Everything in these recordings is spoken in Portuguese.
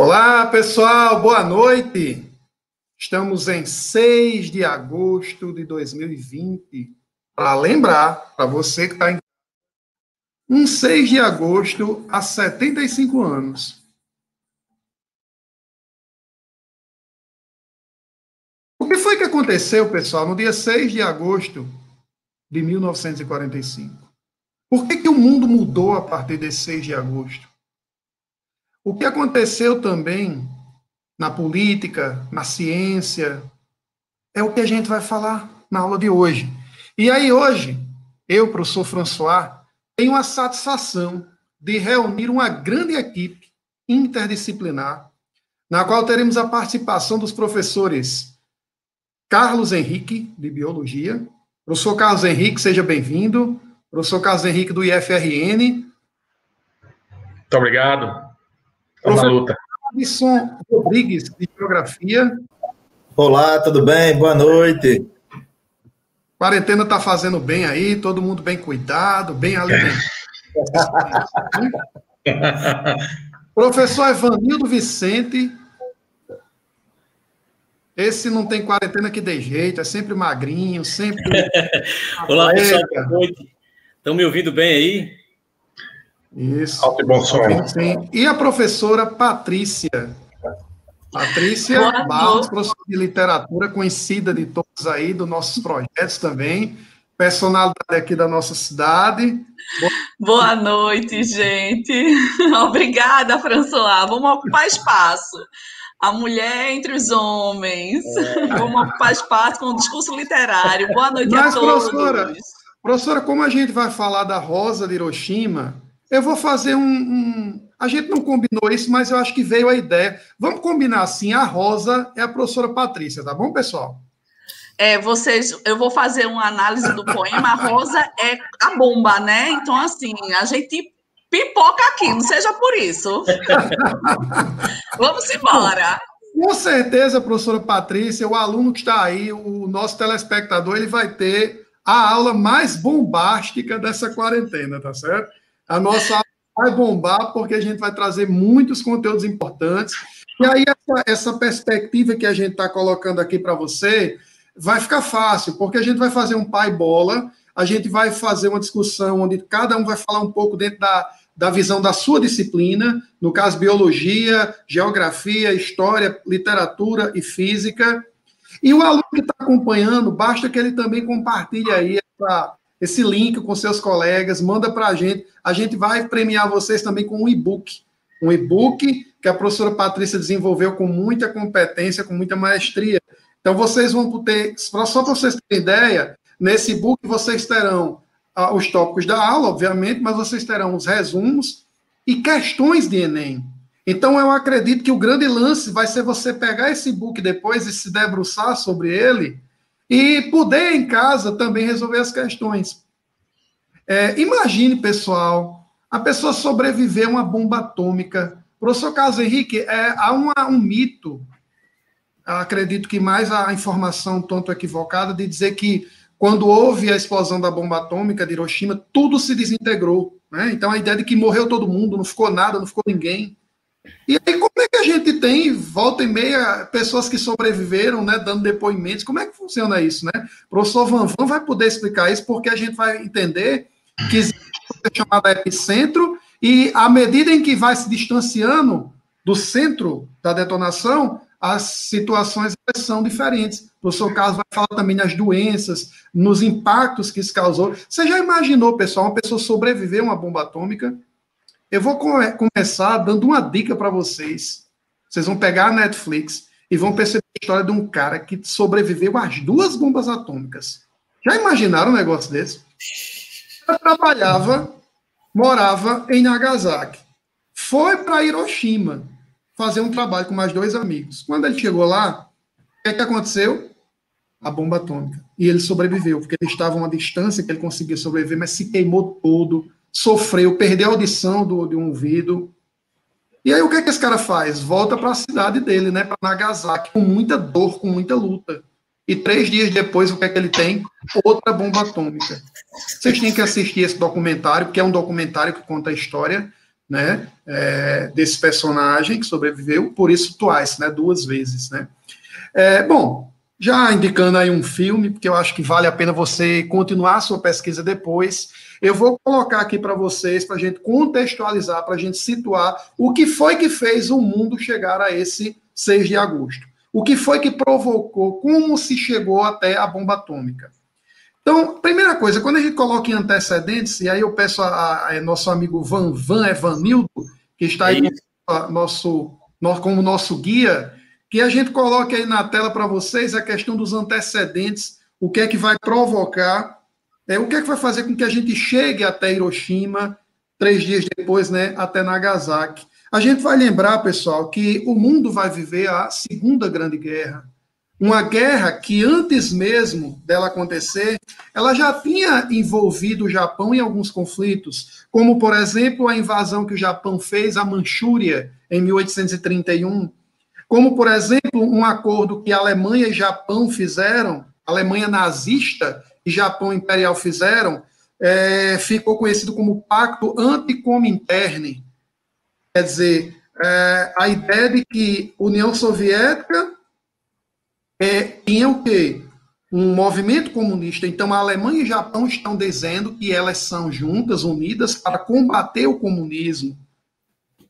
Olá, pessoal, boa noite. Estamos em 6 de agosto de 2020. Para lembrar, para você que está em. Um 6 de agosto há 75 anos. O que foi que aconteceu, pessoal, no dia 6 de agosto de 1945? Por que, que o mundo mudou a partir desse 6 de agosto? O que aconteceu também na política, na ciência, é o que a gente vai falar na aula de hoje. E aí, hoje, eu, professor François, tenho a satisfação de reunir uma grande equipe interdisciplinar, na qual teremos a participação dos professores Carlos Henrique, de Biologia. Professor Carlos Henrique, seja bem-vindo. Professor Carlos Henrique, do IFRN. Muito obrigado. Na luta. Alisson Rodrigues, de Geografia. Olá, tudo bem? Boa noite. Quarentena está fazendo bem aí, todo mundo bem cuidado, bem alimentado. Professor Evanildo Vicente. Esse não tem quarentena que dê jeito, é sempre magrinho, sempre. Olá, pessoal, boa noite. Estão me ouvindo bem aí? Isso. Alto e bom som. Sim. E a professora Patrícia. Patrícia Barros, professora de literatura, conhecida de todos aí, dos nossos projetos também, personalidade aqui da nossa cidade. Boa noite, gente. Obrigada, François. Vamos ocupar espaço. A mulher entre os homens. É. Vamos ocupar espaço com o discurso literário. Boa noite Mas, a todos. Professora, professora, como a gente vai falar da Rosa de Hiroshima, eu vou fazer um, um, A gente não combinou isso, mas eu acho que veio a ideia. Vamos combinar assim: a Rosa é a professora Patrícia, tá bom, pessoal? É, vocês, eu vou fazer uma análise do poema. A Rosa é a bomba, né? Então, assim, a gente pipoca aqui, não seja por isso. Vamos embora. Com certeza, professora Patrícia, o aluno que está aí, o nosso telespectador, ele vai ter a aula mais bombástica dessa quarentena, tá certo? A nossa vai bombar porque a gente vai trazer muitos conteúdos importantes. E aí, essa, essa perspectiva que a gente está colocando aqui para você vai ficar fácil, porque a gente vai fazer um pai bola, a gente vai fazer uma discussão onde cada um vai falar um pouco dentro da, da visão da sua disciplina, no caso, biologia, geografia, história, literatura e física. E o aluno que está acompanhando, basta que ele também compartilhe aí essa, esse link com seus colegas, manda para a gente. A gente vai premiar vocês também com um e-book. Um e-book que a professora Patrícia desenvolveu com muita competência, com muita maestria. Então, vocês vão ter, só para vocês terem ideia, nesse e-book vocês terão ah, os tópicos da aula, obviamente, mas vocês terão os resumos e questões de Enem. Então, eu acredito que o grande lance vai ser você pegar esse e-book depois e se debruçar sobre ele e poder em casa também resolver as questões. É, imagine, pessoal, a pessoa sobreviver a uma bomba atômica. Professor Carlos Henrique, é, há uma, um mito, acredito que mais a informação tonto equivocada, de dizer que quando houve a explosão da bomba atômica de Hiroshima, tudo se desintegrou. Né? Então a ideia de que morreu todo mundo, não ficou nada, não ficou ninguém. E aí, como é que a gente tem, volta e meia, pessoas que sobreviveram, né, dando depoimentos? Como é que funciona isso, né? O professor Van Van vai poder explicar isso, porque a gente vai entender que existe uma chamada epicentro, e à medida em que vai se distanciando do centro da detonação, as situações são diferentes. O professor Carlos vai falar também nas doenças, nos impactos que isso causou. Você já imaginou, pessoal, uma pessoa sobreviver a uma bomba atômica? Eu vou come começar dando uma dica para vocês. Vocês vão pegar a Netflix e vão perceber a história de um cara que sobreviveu às duas bombas atômicas. Já imaginaram um negócio desse? Ele trabalhava, morava em Nagasaki. Foi para Hiroshima fazer um trabalho com mais dois amigos. Quando ele chegou lá, o que, é que aconteceu? A bomba atômica. E ele sobreviveu, porque ele estava a uma distância que ele conseguia sobreviver, mas se queimou todo sofreu, perdeu a audição do, de um ouvido. E aí o que, é que esse cara faz? Volta para a cidade dele, né, para Nagasaki, com muita dor, com muita luta. E três dias depois, o que é que ele tem? Outra bomba atômica. Vocês têm que assistir esse documentário, porque é um documentário que conta a história. né, é, desse personagem que sobreviveu, por isso Twice, né, duas vezes, né. É, bom, já indicando aí um filme, porque eu acho que vale a pena você continuar a sua pesquisa depois, eu vou colocar aqui para vocês, para a gente contextualizar, para a gente situar o que foi que fez o mundo chegar a esse 6 de agosto. O que foi que provocou, como se chegou até a bomba atômica. Então, primeira coisa, quando a gente coloca em antecedentes, e aí eu peço a, a, nosso amigo Van Van Evanildo, que está aí é nosso, nosso, como nosso guia, que a gente coloque aí na tela para vocês a questão dos antecedentes, o que é que vai provocar, é, o que é que vai fazer com que a gente chegue até Hiroshima, três dias depois, né, até Nagasaki. A gente vai lembrar, pessoal, que o mundo vai viver a Segunda Grande Guerra. Uma guerra que antes mesmo dela acontecer, ela já tinha envolvido o Japão em alguns conflitos, como, por exemplo, a invasão que o Japão fez à Manchúria em 1831, como, por exemplo, um acordo que Alemanha e Japão fizeram, Alemanha nazista e Japão imperial fizeram, é, ficou conhecido como Pacto Anticominterne. Quer dizer, é, a ideia de que União Soviética é, tinha o quê? Um movimento comunista. Então, a Alemanha e o Japão estão dizendo que elas são juntas, unidas, para combater o comunismo.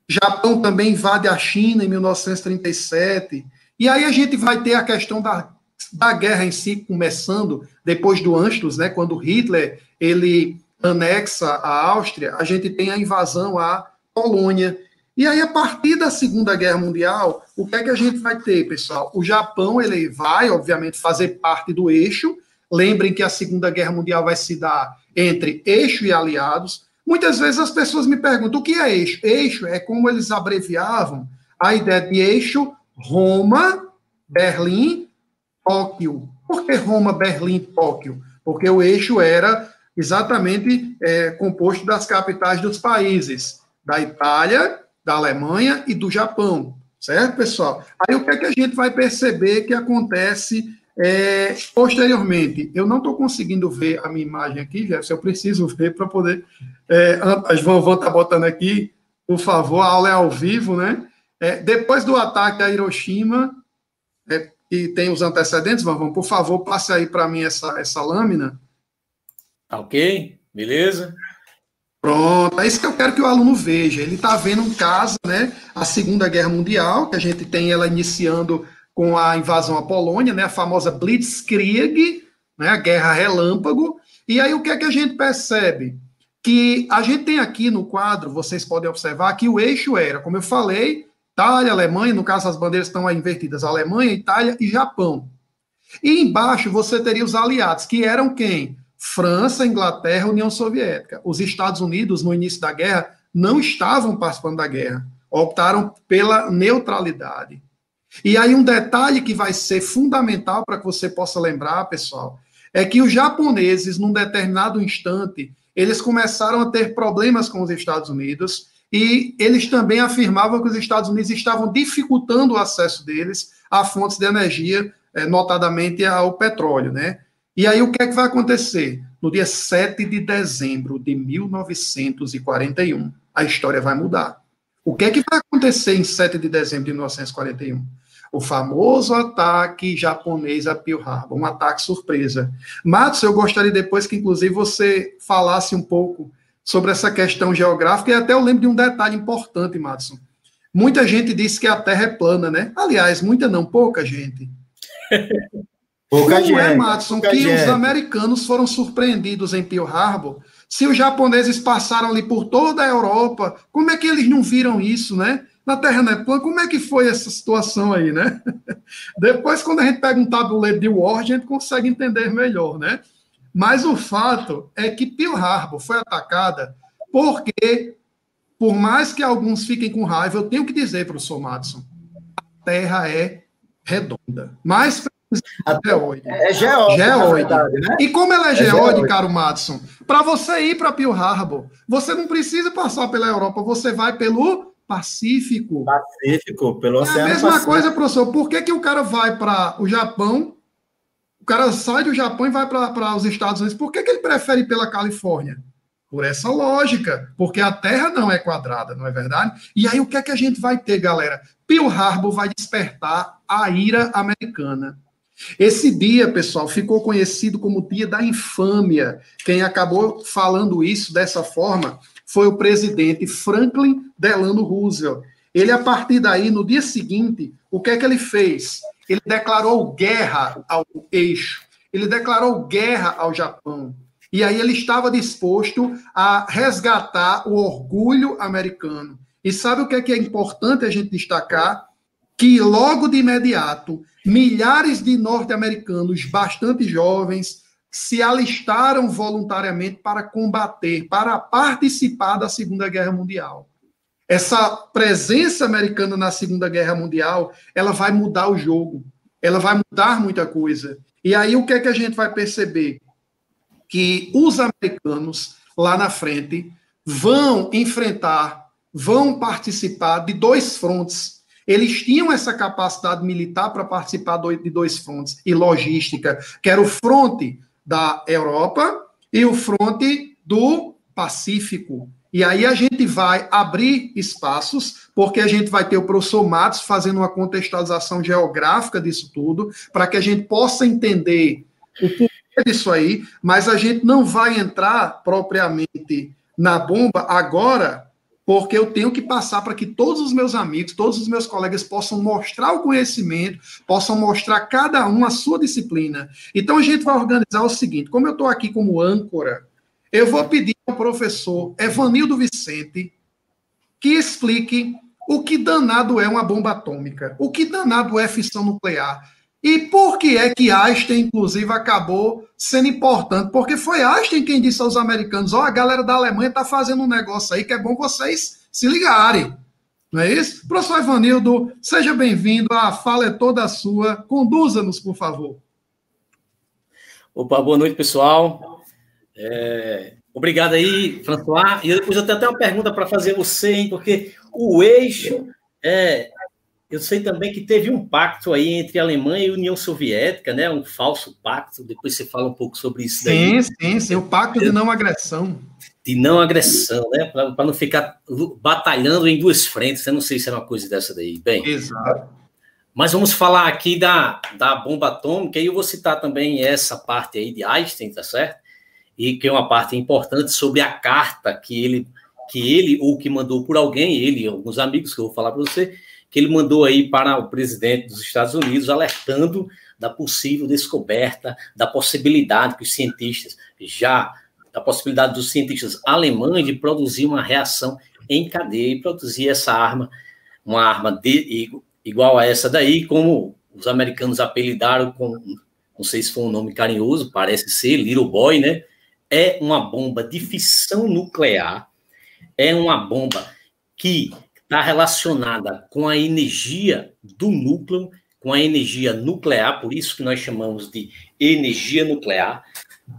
Japão também invade a China em 1937. E aí a gente vai ter a questão da, da guerra em si começando depois do Anschluss, né, quando Hitler ele anexa a Áustria, a gente tem a invasão à Polônia. E aí, a partir da Segunda Guerra Mundial, o que é que a gente vai ter, pessoal? O Japão, ele vai, obviamente, fazer parte do eixo. Lembrem que a Segunda Guerra Mundial vai se dar entre eixo e aliados. Muitas vezes as pessoas me perguntam, o que é eixo? Eixo é como eles abreviavam a ideia de eixo Roma, Berlim, Tóquio. Por que Roma, Berlim, Tóquio? Porque o eixo era exatamente é, composto das capitais dos países, da Itália, da Alemanha e do Japão, certo, pessoal? Aí o que é que a gente vai perceber que acontece é, posteriormente? Eu não estou conseguindo ver a minha imagem aqui, Jefferson, eu preciso ver para poder. É, Van Van está botando aqui, por favor, a aula é ao vivo, né? É, depois do ataque a Hiroshima, é, e tem os antecedentes, Van, por favor, passe aí para mim essa, essa lâmina. Ok, beleza. Pronto, é isso que eu quero que o aluno veja. Ele está vendo um caso, né, a Segunda Guerra Mundial, que a gente tem ela iniciando com a invasão à Polônia, né, a famosa Blitzkrieg, né, a Guerra Relâmpago. E aí o que é que a gente percebe? Que a gente tem aqui no quadro, vocês podem observar que o eixo era, como eu falei, Itália, Alemanha, no caso as bandeiras estão invertidas, Alemanha, Itália e Japão. E embaixo você teria os aliados, que eram quem? França, Inglaterra, União Soviética. Os Estados Unidos, no início da guerra, não estavam participando da guerra, optaram pela neutralidade. E aí, um detalhe que vai ser fundamental para que você possa lembrar, pessoal, é que os japoneses, num determinado instante, eles começaram a ter problemas com os Estados Unidos e eles também afirmavam que os Estados Unidos estavam dificultando o acesso deles a fontes de energia, eh, notadamente ao petróleo, né? E aí o que é que vai acontecer? No dia 7 de dezembro de 1941, a história vai mudar. O que é que vai acontecer em 7 de dezembro de 1941? O famoso ataque japonês a Pearl Harbor, um ataque surpresa. Matos, eu gostaria depois que, inclusive, você falasse um pouco sobre essa questão geográfica, e até eu lembro de um detalhe importante, Matson. Muita gente disse que a Terra é plana, né? Aliás, muita não, pouca gente. Pouca Como gente, é, Matson, que gente. os americanos foram surpreendidos em Pearl Harbor? Se os japoneses passaram ali por toda a Europa, como é que eles não viram isso, né? Na Terra não é plana, como é que foi essa situação aí, né? Depois, quando a gente pega um tabuleiro de War, a gente consegue entender melhor, né? Mas o fato é que Pearl Harbor foi atacada porque, por mais que alguns fiquem com raiva, eu tenho que dizer para o Sr. Madison, a Terra é redonda. Mais Geóide. É geóide. geóide. né? E como ela é, é geóide, geóide. caro Madison, para você ir para Pearl Harbor, você não precisa passar pela Europa, você vai pelo Pacífico. Pacífico, pelo Oceano É a mesma Pacífico. coisa, professor. Por que, que o cara vai para o Japão, cara sai do Japão e vai para os Estados Unidos? Por que, que ele prefere ir pela Califórnia? Por essa lógica, porque a Terra não é quadrada, não é verdade? E aí o que é que a gente vai ter, galera? Pearl Harbor vai despertar a ira americana. Esse dia, pessoal, ficou conhecido como Dia da Infâmia. Quem acabou falando isso dessa forma foi o presidente Franklin Delano Roosevelt. Ele, a partir daí, no dia seguinte, o que é que ele fez? Ele declarou guerra ao eixo, ele declarou guerra ao Japão. E aí ele estava disposto a resgatar o orgulho americano. E sabe o que é que é importante a gente destacar? Que logo de imediato, milhares de norte-americanos bastante jovens se alistaram voluntariamente para combater, para participar da Segunda Guerra Mundial. Essa presença americana na Segunda Guerra Mundial, ela vai mudar o jogo, ela vai mudar muita coisa. E aí o que é que a gente vai perceber? Que os americanos lá na frente vão enfrentar, vão participar de dois frontes. Eles tinham essa capacidade militar para participar de dois frontes e logística, que era o fronte da Europa e o fronte do Pacífico. E aí a gente vai abrir espaços, porque a gente vai ter o professor Matos fazendo uma contextualização geográfica disso tudo, para que a gente possa entender o porquê disso aí, mas a gente não vai entrar propriamente na bomba agora, porque eu tenho que passar para que todos os meus amigos, todos os meus colegas possam mostrar o conhecimento, possam mostrar cada um a sua disciplina. Então a gente vai organizar o seguinte: como eu estou aqui como âncora, eu vou pedir ao professor Evanildo Vicente que explique o que danado é uma bomba atômica, o que danado é fissão nuclear. E por que é que Einstein, inclusive, acabou sendo importante? Porque foi Einstein quem disse aos americanos: ó, oh, a galera da Alemanha está fazendo um negócio aí que é bom vocês se ligarem. Não é isso? Professor Evanildo, seja bem-vindo. A fala é toda sua. Conduza-nos, por favor. Opa, boa noite, pessoal. É, obrigado aí, François. E depois eu tenho até uma pergunta para fazer você, hein? Porque o eixo, é, eu sei também que teve um pacto aí entre a Alemanha e a União Soviética, né? Um falso pacto. Depois você fala um pouco sobre isso daí. Sim, sim, sim. O pacto de não agressão. De não agressão, né? Para não ficar batalhando em duas frentes. Eu não sei se era uma coisa dessa daí. Bem. Exato. Mas vamos falar aqui da, da bomba atômica, e eu vou citar também essa parte aí de Einstein, tá certo? E que é uma parte importante sobre a carta que ele, que ele ou que mandou por alguém, ele alguns amigos, que eu vou falar para você, que ele mandou aí para o presidente dos Estados Unidos, alertando da possível descoberta, da possibilidade que os cientistas já, da possibilidade dos cientistas alemães de produzir uma reação em cadeia e produzir essa arma, uma arma de, igual a essa daí, como os americanos apelidaram com, não sei se foi um nome carinhoso, parece ser Little Boy, né? É uma bomba de fissão nuclear, é uma bomba que está relacionada com a energia do núcleo, com a energia nuclear, por isso que nós chamamos de energia nuclear.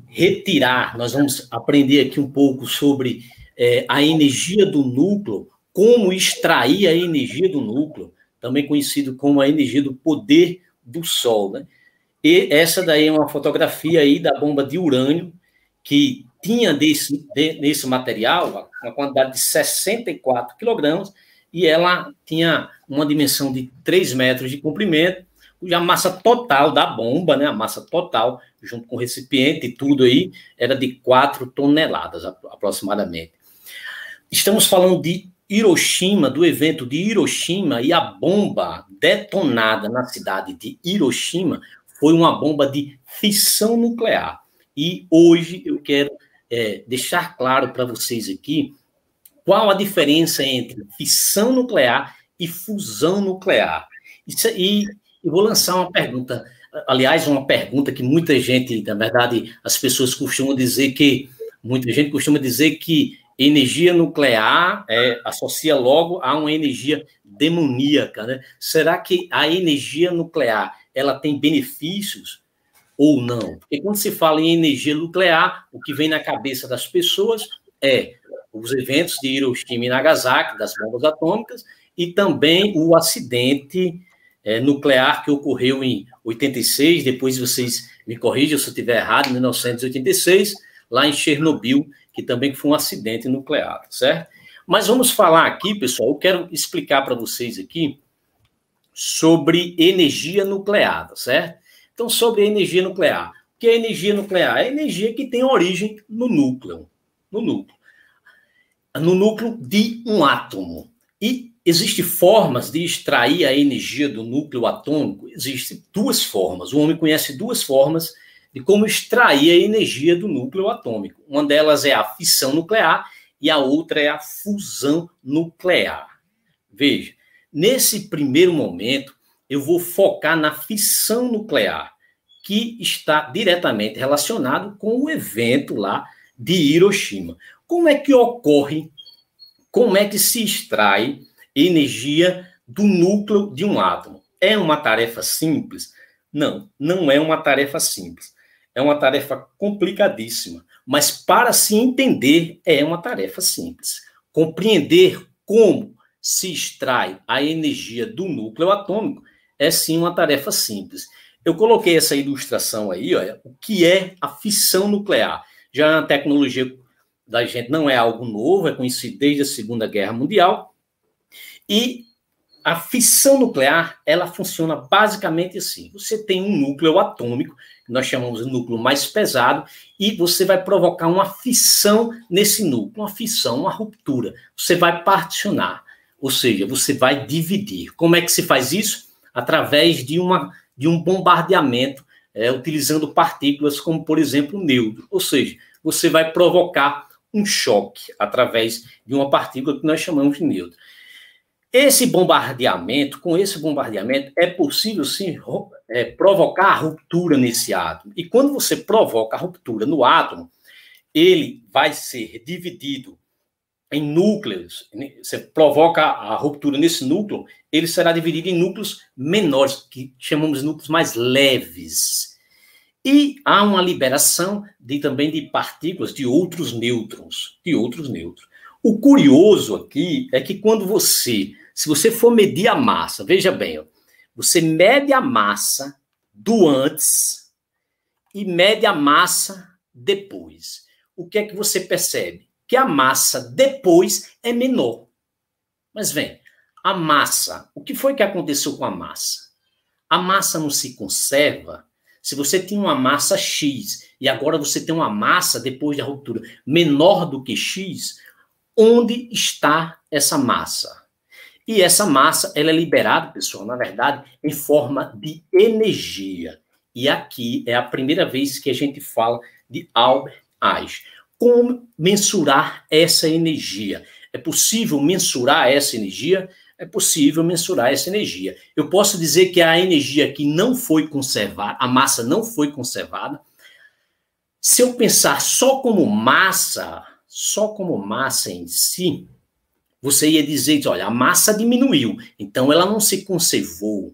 Retirar, nós vamos aprender aqui um pouco sobre é, a energia do núcleo, como extrair a energia do núcleo, também conhecido como a energia do poder do Sol. Né? E essa daí é uma fotografia aí da bomba de urânio, que tinha desse, de, desse material uma quantidade de 64 quilogramas e ela tinha uma dimensão de 3 metros de comprimento, cuja massa total da bomba, né, a massa total, junto com o recipiente e tudo aí, era de 4 toneladas aproximadamente. Estamos falando de Hiroshima, do evento de Hiroshima, e a bomba detonada na cidade de Hiroshima foi uma bomba de fissão nuclear. E hoje eu quero é, deixar claro para vocês aqui qual a diferença entre fissão nuclear e fusão nuclear. Isso, e eu vou lançar uma pergunta, aliás, uma pergunta que muita gente, na verdade, as pessoas costumam dizer que, muita gente costuma dizer que energia nuclear é, associa logo a uma energia demoníaca, né? Será que a energia nuclear ela tem benefícios ou não? Porque quando se fala em energia nuclear, o que vem na cabeça das pessoas é os eventos de Hiroshima e Nagasaki, das bombas atômicas, e também o acidente é, nuclear que ocorreu em 86, depois vocês me corrijam se eu estiver errado, em 1986, lá em Chernobyl, que também foi um acidente nuclear, certo? Mas vamos falar aqui, pessoal, eu quero explicar para vocês aqui sobre energia nuclear, certo? Então, sobre a energia nuclear. O que é energia nuclear? É energia que tem origem no núcleo, no núcleo. No núcleo de um átomo. E existem formas de extrair a energia do núcleo atômico? Existem duas formas. O homem conhece duas formas de como extrair a energia do núcleo atômico. Uma delas é a fissão nuclear e a outra é a fusão nuclear. Veja, nesse primeiro momento, eu vou focar na fissão nuclear, que está diretamente relacionado com o evento lá de Hiroshima. Como é que ocorre, como é que se extrai energia do núcleo de um átomo? É uma tarefa simples? Não, não é uma tarefa simples é uma tarefa complicadíssima, mas para se entender é uma tarefa simples. Compreender como se extrai a energia do núcleo atômico é sim uma tarefa simples. Eu coloquei essa ilustração aí, olha, o que é a fissão nuclear. Já é uma tecnologia da gente não é algo novo, é conhecido desde a Segunda Guerra Mundial. E a fissão nuclear, ela funciona basicamente assim. Você tem um núcleo atômico, que nós chamamos de núcleo mais pesado, e você vai provocar uma fissão nesse núcleo, uma fissão, uma ruptura. Você vai particionar, ou seja, você vai dividir. Como é que se faz isso? Através de, uma, de um bombardeamento, é, utilizando partículas como, por exemplo, o neutro. Ou seja, você vai provocar um choque através de uma partícula que nós chamamos de neutro. Esse bombardeamento, com esse bombardeamento, é possível sim é, provocar a ruptura nesse átomo. E quando você provoca a ruptura no átomo, ele vai ser dividido em núcleos. Você provoca a ruptura nesse núcleo, ele será dividido em núcleos menores, que chamamos de núcleos mais leves. E há uma liberação de, também de partículas de outros nêutrons, de outros nêutrons. O curioso aqui é que quando você se você for medir a massa, veja bem, ó, você mede a massa do antes e mede a massa depois. O que é que você percebe? Que a massa depois é menor. Mas vem, a massa, o que foi que aconteceu com a massa? A massa não se conserva. Se você tinha uma massa X e agora você tem uma massa depois da ruptura menor do que X, onde está essa massa? E essa massa, ela é liberada, pessoal, na verdade, em forma de energia. E aqui é a primeira vez que a gente fala de Albert Einstein. Como mensurar essa energia? É possível mensurar essa energia? É possível mensurar essa energia. Eu posso dizer que a energia que não foi conservada, a massa não foi conservada. Se eu pensar só como massa, só como massa em si, você ia dizer, olha, a massa diminuiu, então ela não se conservou.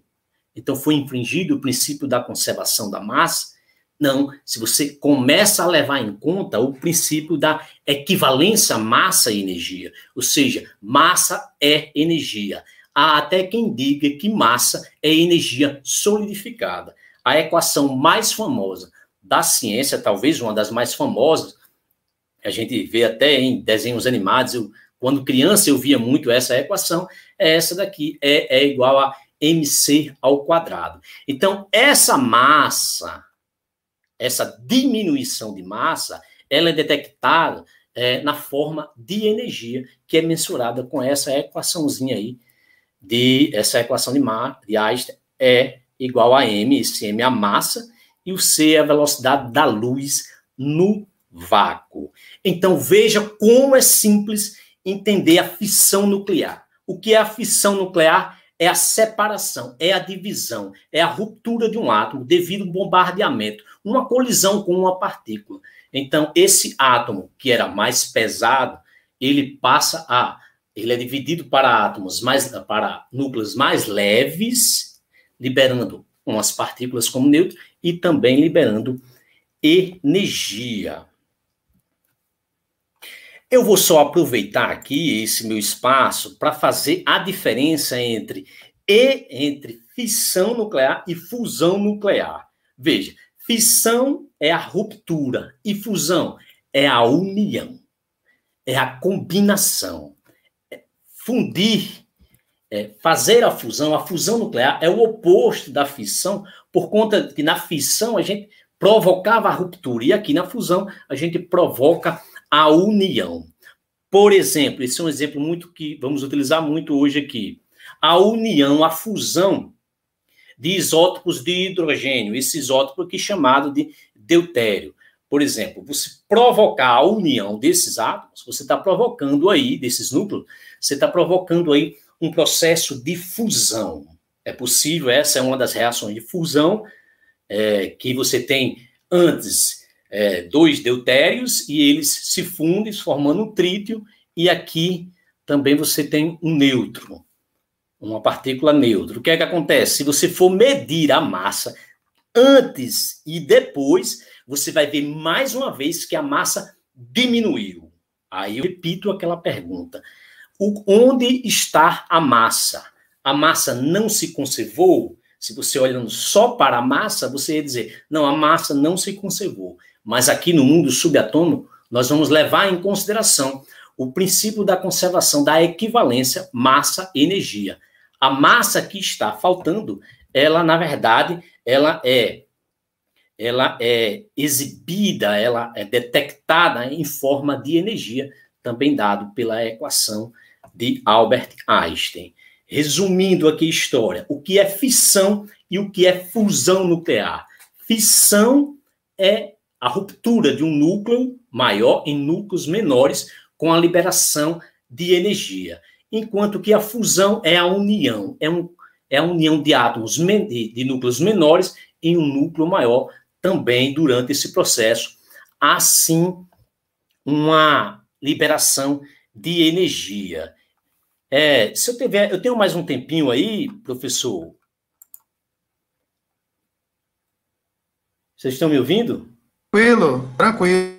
Então foi infringido o princípio da conservação da massa? Não, se você começa a levar em conta o princípio da equivalência massa e energia, ou seja, massa é energia. Há até quem diga que massa é energia solidificada. A equação mais famosa da ciência, talvez uma das mais famosas, a gente vê até em desenhos animados, quando criança eu via muito essa equação, é essa daqui, é, é igual a mc ao quadrado. Então, essa massa, essa diminuição de massa, ela é detectada é, na forma de energia, que é mensurada com essa equaçãozinha aí, de essa equação de, Ma, de Einstein é igual a m, esse m é a massa, e o c é a velocidade da luz no vácuo. Então, veja como é simples entender a fissão nuclear. O que é a fissão nuclear? É a separação, é a divisão, é a ruptura de um átomo devido a um bombardeamento, uma colisão com uma partícula. Então, esse átomo, que era mais pesado, ele passa a. Ele é dividido para átomos mais. para núcleos mais leves, liberando umas partículas como nêutron e também liberando energia. Eu vou só aproveitar aqui esse meu espaço para fazer a diferença entre e entre fissão nuclear e fusão nuclear. Veja, fissão é a ruptura e fusão é a união. é a combinação. É fundir, é fazer a fusão. A fusão nuclear é o oposto da fissão, por conta que na fissão a gente provocava a ruptura, e aqui na fusão a gente provoca a união. Por exemplo, esse é um exemplo muito que vamos utilizar muito hoje aqui. A união, a fusão de isótopos de hidrogênio, esse isótopo aqui chamado de deutério. Por exemplo, você provocar a união desses átomos, você está provocando aí, desses núcleos, você está provocando aí um processo de fusão. É possível, essa é uma das reações de fusão, é, que você tem antes é, dois deutérios e eles se fundem, formando um trítio, e aqui também você tem um nêutron, uma partícula neutra. O que é que acontece? Se você for medir a massa antes e depois, você vai ver mais uma vez que a massa diminuiu. Aí eu repito aquela pergunta: o, onde está a massa? A massa não se conservou? Se você olhando só para a massa, você ia dizer: não, a massa não se conservou. Mas aqui no mundo subatômico, nós vamos levar em consideração o princípio da conservação da equivalência massa-energia. A massa que está faltando, ela, na verdade, ela é ela é exibida, ela é detectada em forma de energia, também dado pela equação de Albert Einstein. Resumindo aqui a história, o que é fissão e o que é fusão nuclear? Fissão é a ruptura de um núcleo maior em núcleos menores com a liberação de energia, enquanto que a fusão é a união, é, um, é a união de átomos de, de núcleos menores em um núcleo maior também durante esse processo, assim uma liberação de energia. É, se eu tiver, eu tenho mais um tempinho aí, professor. Vocês estão me ouvindo? Tranquilo, tranquilo.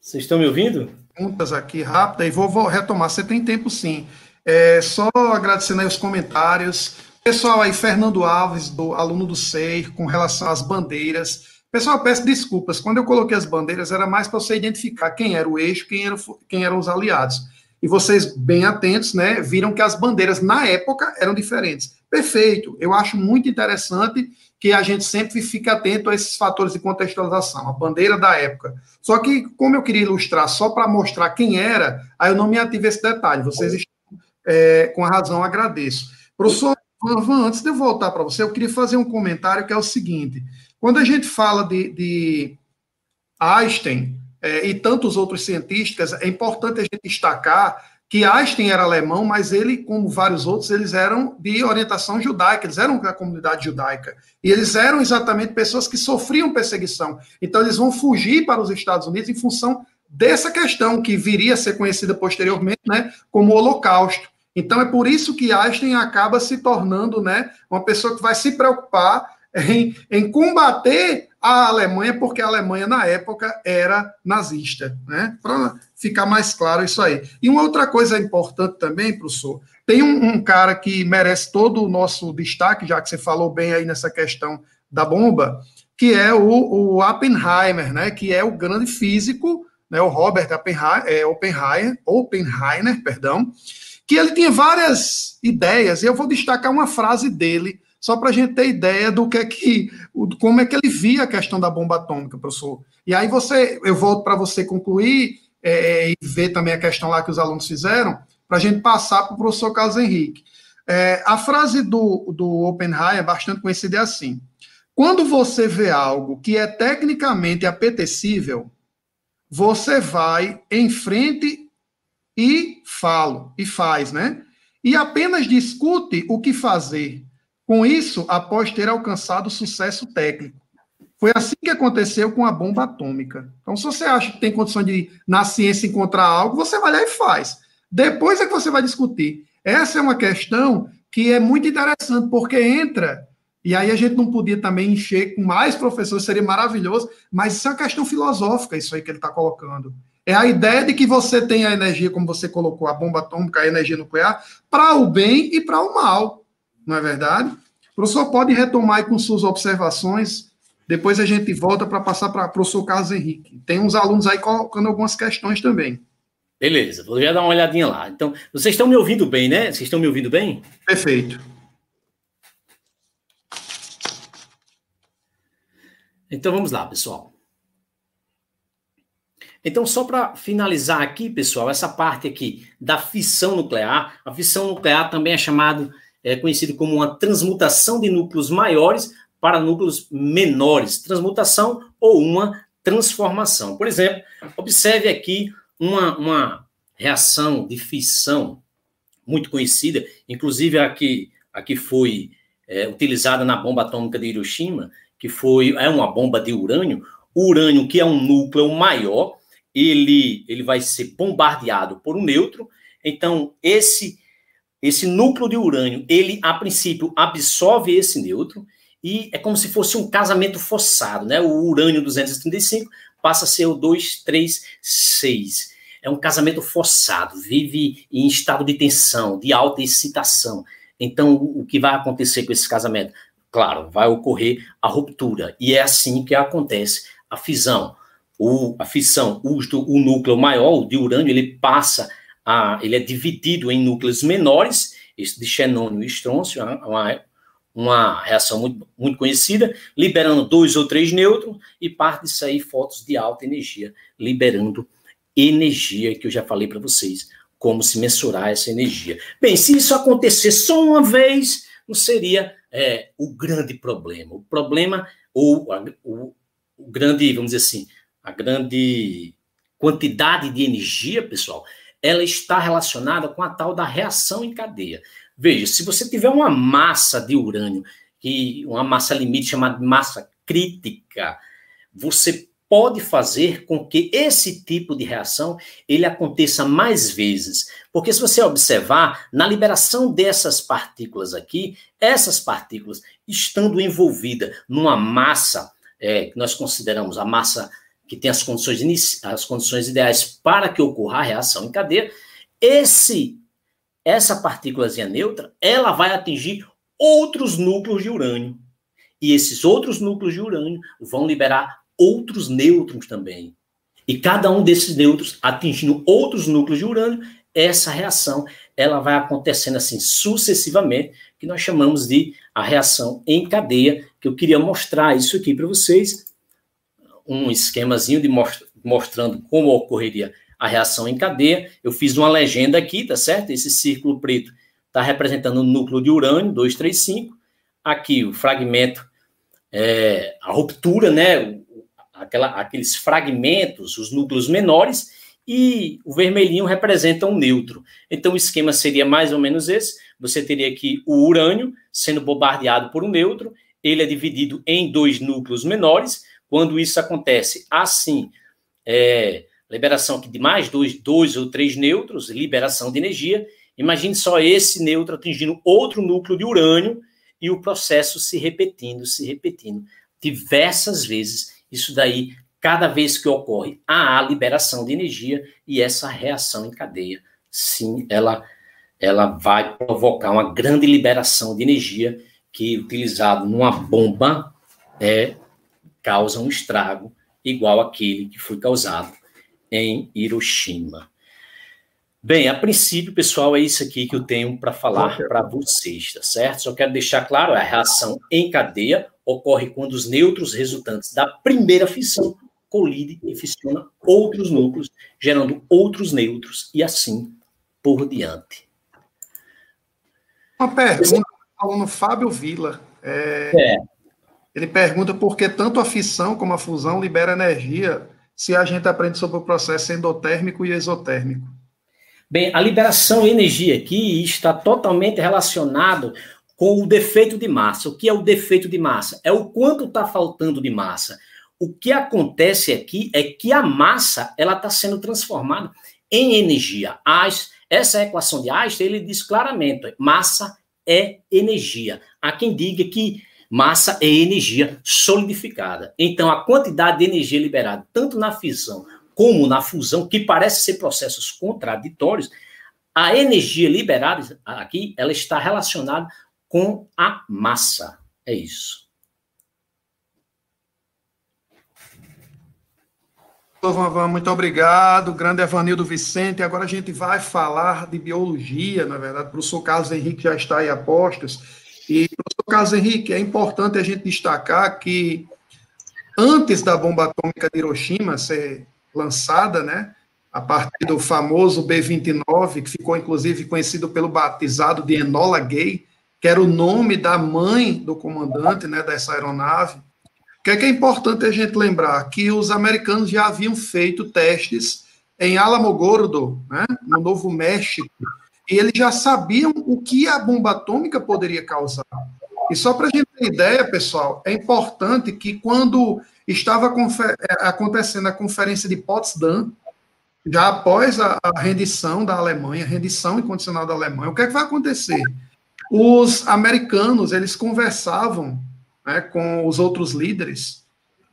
Vocês estão me ouvindo? Perguntas aqui rápida e vou, vou, retomar. Você tem tempo sim. É, só agradecendo aí os comentários. Pessoal aí, Fernando Alves, do aluno do SEI, com relação às bandeiras. Pessoal, peço desculpas. Quando eu coloquei as bandeiras, era mais para você identificar quem era o eixo, quem, era, quem eram os aliados. E vocês, bem atentos, né, viram que as bandeiras, na época, eram diferentes. Perfeito. Eu acho muito interessante que a gente sempre fique atento a esses fatores de contextualização, a bandeira da época. Só que, como eu queria ilustrar só para mostrar quem era, aí eu não me ative esse detalhe. Vocês estão é, com a razão, agradeço. Professor antes de eu voltar para você, eu queria fazer um comentário que é o seguinte: quando a gente fala de, de Einstein é, e tantos outros cientistas, é importante a gente destacar que Einstein era alemão, mas ele, como vários outros, eles eram de orientação judaica, eles eram da comunidade judaica. E eles eram exatamente pessoas que sofriam perseguição. Então, eles vão fugir para os Estados Unidos em função dessa questão, que viria a ser conhecida posteriormente né, como Holocausto. Então, é por isso que Einstein acaba se tornando né, uma pessoa que vai se preocupar em, em combater a Alemanha, porque a Alemanha, na época, era nazista, né? Para ficar mais claro isso aí. E uma outra coisa importante também, professor, tem um, um, cara que merece todo o nosso destaque, já que você falou bem aí nessa questão da bomba, que é o, o Oppenheimer, né? Que é o grande físico, né? O Robert Oppenheimer, é, Oppenheimer, Oppenheimer, perdão, que ele tinha várias ideias, e eu vou destacar uma frase dele só para a gente ter ideia do que é que, como é que ele via a questão da bomba atômica, professor. E aí você, eu volto para você concluir é, e ver também a questão lá que os alunos fizeram, para a gente passar para o professor Carlos Henrique. É, a frase do, do Oppenheimer, bastante conhecida, é assim: quando você vê algo que é tecnicamente apetecível, você vai em frente e fala, e faz, né? E apenas discute o que fazer. Com isso, após ter alcançado sucesso técnico. Foi assim que aconteceu com a bomba atômica. Então, se você acha que tem condição de, na ciência, encontrar algo, você vai lá e faz. Depois é que você vai discutir. Essa é uma questão que é muito interessante, porque entra, e aí a gente não podia também encher com mais professores, seria maravilhoso, mas isso é uma questão filosófica, isso aí que ele está colocando. É a ideia de que você tem a energia, como você colocou, a bomba atômica, a energia nuclear, para o bem e para o mal não é verdade? O professor pode retomar aí com suas observações, depois a gente volta para passar para o professor Carlos Henrique. Tem uns alunos aí colocando algumas questões também. Beleza, vou já dar uma olhadinha lá. Então, vocês estão me ouvindo bem, né? Vocês estão me ouvindo bem? Perfeito. Então vamos lá, pessoal. Então, só para finalizar aqui, pessoal, essa parte aqui da fissão nuclear, a fissão nuclear também é chamado, é conhecido como uma transmutação de núcleos maiores para núcleos menores, transmutação ou uma transformação. Por exemplo, observe aqui uma, uma reação de fissão muito conhecida, inclusive a que, a que foi é, utilizada na bomba atômica de Hiroshima, que foi é uma bomba de urânio. O urânio, que é um núcleo maior, ele, ele vai ser bombardeado por um nêutron. Então, esse esse núcleo de urânio, ele a princípio absorve esse nêutron e é como se fosse um casamento forçado, né? O urânio 235 passa a ser o 236. É um casamento forçado, vive em estado de tensão, de alta excitação. Então, o que vai acontecer com esse casamento? Claro, vai ocorrer a ruptura. E é assim que acontece a fisão. O, a fissão, o, o núcleo maior, o de urânio, ele passa ele é dividido em núcleos menores, esse de xenônio e estrôncio, uma, uma reação muito, muito conhecida, liberando dois ou três nêutrons e parte de sair fótons de alta energia, liberando energia, que eu já falei para vocês, como se mensurar essa energia. Bem, se isso acontecer só uma vez, não seria é, o grande problema. O problema, ou o, o grande, vamos dizer assim, a grande quantidade de energia, pessoal, ela está relacionada com a tal da reação em cadeia. Veja, se você tiver uma massa de urânio, que uma massa limite chamada massa crítica, você pode fazer com que esse tipo de reação ele aconteça mais vezes. Porque se você observar, na liberação dessas partículas aqui, essas partículas estando envolvidas numa massa, é, que nós consideramos a massa que tem as condições, as condições ideais para que ocorra a reação em cadeia, esse essa partículazinha neutra, ela vai atingir outros núcleos de urânio. E esses outros núcleos de urânio vão liberar outros nêutrons também. E cada um desses nêutrons atingindo outros núcleos de urânio, essa reação ela vai acontecendo assim sucessivamente, que nós chamamos de a reação em cadeia, que eu queria mostrar isso aqui para vocês, um esquemazinho de mostrando como ocorreria a reação em cadeia. Eu fiz uma legenda aqui, tá certo? Esse círculo preto está representando o núcleo de urânio 235. Aqui o fragmento, é, a ruptura, né? aquela, aqueles fragmentos, os núcleos menores, e o vermelhinho representa um neutro. Então o esquema seria mais ou menos esse: você teria aqui o urânio sendo bombardeado por um neutro, ele é dividido em dois núcleos menores. Quando isso acontece assim, é, liberação aqui de mais dois, dois ou três nêutrons, liberação de energia. Imagine só esse nêutron atingindo outro núcleo de urânio e o processo se repetindo, se repetindo diversas vezes isso daí, cada vez que ocorre, há a liberação de energia e essa reação em cadeia, sim, ela, ela vai provocar uma grande liberação de energia que, utilizado numa bomba, é, causa um estrago igual aquele que foi causado em Hiroshima. Bem, a princípio, pessoal, é isso aqui que eu tenho para falar para vocês, tá certo? Só quero deixar claro, a reação em cadeia ocorre quando os nêutrons resultantes da primeira fissão colidem e fissionam outros núcleos, gerando outros nêutrons e assim por diante. Uma pergunta do aluno Fábio Vila. É, é. Ele pergunta por que tanto a fissão como a fusão libera energia se a gente aprende sobre o processo endotérmico e exotérmico. Bem, a liberação de energia aqui está totalmente relacionado com o defeito de massa. O que é o defeito de massa? É o quanto está faltando de massa. O que acontece aqui é que a massa ela está sendo transformada em energia. As, essa equação de Einstein ele diz claramente: massa é energia. Há quem diga que massa é energia solidificada. Então, a quantidade de energia liberada, tanto na fissão como na fusão, que parece ser processos contraditórios, a energia liberada aqui, ela está relacionada com a massa. É isso. Muito obrigado, grande Evanildo Vicente. Agora a gente vai falar de biologia, na verdade. O professor Carlos Henrique já está aí a postos. E, professor Carlos Henrique, é importante a gente destacar que antes da bomba atômica de Hiroshima ser lançada, né, a partir do famoso B-29, que ficou inclusive conhecido pelo batizado de Enola Gay, que era o nome da mãe do comandante né, dessa aeronave, que é que é importante a gente lembrar? Que os americanos já haviam feito testes em Alamogordo, né, no Novo México, eles já sabiam o que a bomba atômica poderia causar. E só para a gente ter ideia, pessoal, é importante que quando estava é, acontecendo a conferência de Potsdam, já após a, rendição da Alemanha, rendição incondicional da Alemanha, o que é que vai acontecer? Os americanos, eles conversavam né, com os outros líderes.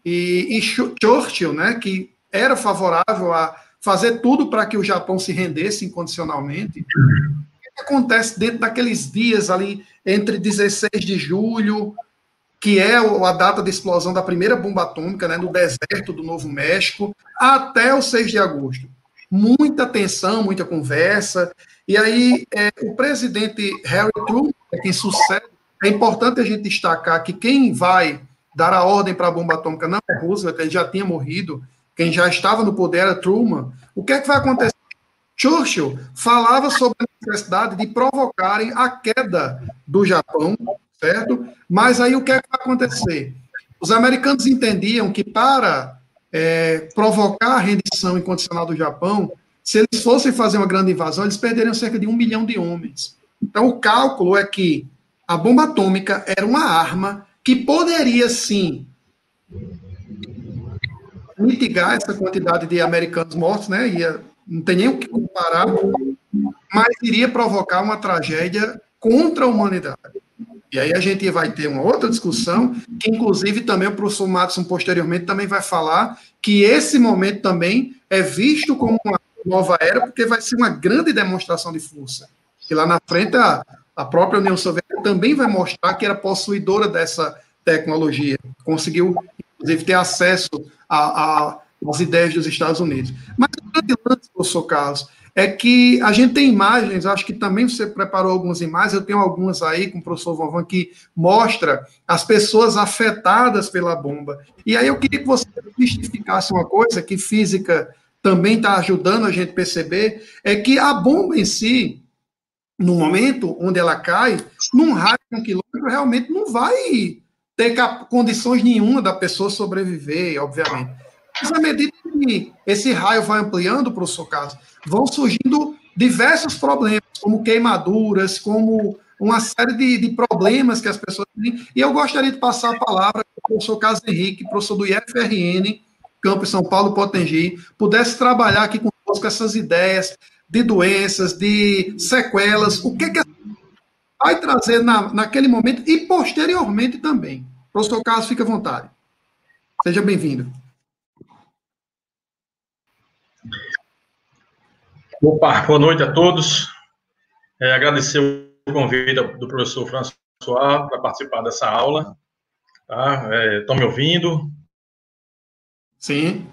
E, e Churchill, né, que era favorável a fazer tudo para que o Japão se rendesse incondicionalmente. O que acontece dentro daqueles dias ali, entre 16 de julho, que é a data de explosão da primeira bomba atômica né, no deserto do Novo México, até o 6 de agosto? Muita tensão, muita conversa. E aí, é, o presidente Harry Truman, é quem sucede é importante a gente destacar que quem vai dar a ordem para a bomba atômica não é Roosevelt, ele já tinha morrido, quem já estava no poder era Truman. O que é que vai acontecer? Churchill falava sobre a necessidade de provocarem a queda do Japão, certo? Mas aí o que é que vai acontecer? Os americanos entendiam que para é, provocar a rendição incondicional do Japão, se eles fossem fazer uma grande invasão, eles perderiam cerca de um milhão de homens. Então, o cálculo é que a bomba atômica era uma arma que poderia sim mitigar essa quantidade de americanos mortos, né? Ia, não tem nem o que comparar, mas iria provocar uma tragédia contra a humanidade. E aí a gente vai ter uma outra discussão, que inclusive também o professor Matson posteriormente também vai falar que esse momento também é visto como uma nova era, porque vai ser uma grande demonstração de força. Que lá na frente a, a própria União Soviética também vai mostrar que era possuidora dessa tecnologia, conseguiu, inclusive, ter acesso às ideias dos Estados Unidos. Mas o grande lance, professor Carlos, é que a gente tem imagens, acho que também você preparou algumas imagens, eu tenho algumas aí com o professor Vanvan que mostra as pessoas afetadas pela bomba. E aí eu queria que você justificasse uma coisa que física também está ajudando a gente a perceber, é que a bomba em si, no momento onde ela cai, num raio de um quilômetro, realmente não vai ter condições nenhuma da pessoa sobreviver, obviamente. Mas à medida que esse raio vai ampliando, professor Carlos, vão surgindo diversos problemas, como queimaduras, como uma série de, de, problemas que as pessoas têm. E eu gostaria de passar a palavra para o professor Carlos Henrique, professor do IFRN, Campo São Paulo Potengi, pudesse trabalhar aqui conosco essas ideias, de doenças, de sequelas, o que, que vai trazer na, naquele momento e posteriormente também. Professor Carlos, fique à vontade. Seja bem-vindo. Opa, boa noite a todos. É, agradecer o convite do professor François para participar dessa aula. Tá? Estão é, me ouvindo? Sim.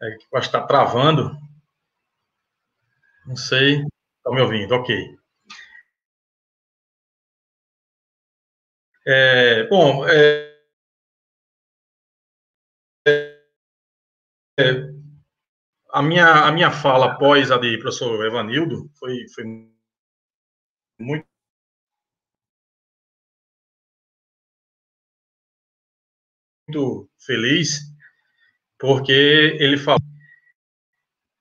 É, acho que está travando. Não sei. Estão me ouvindo? Ok. É, bom, é, é, a, minha, a minha fala após a de professor Evanildo foi, foi muito muito feliz, porque ele falou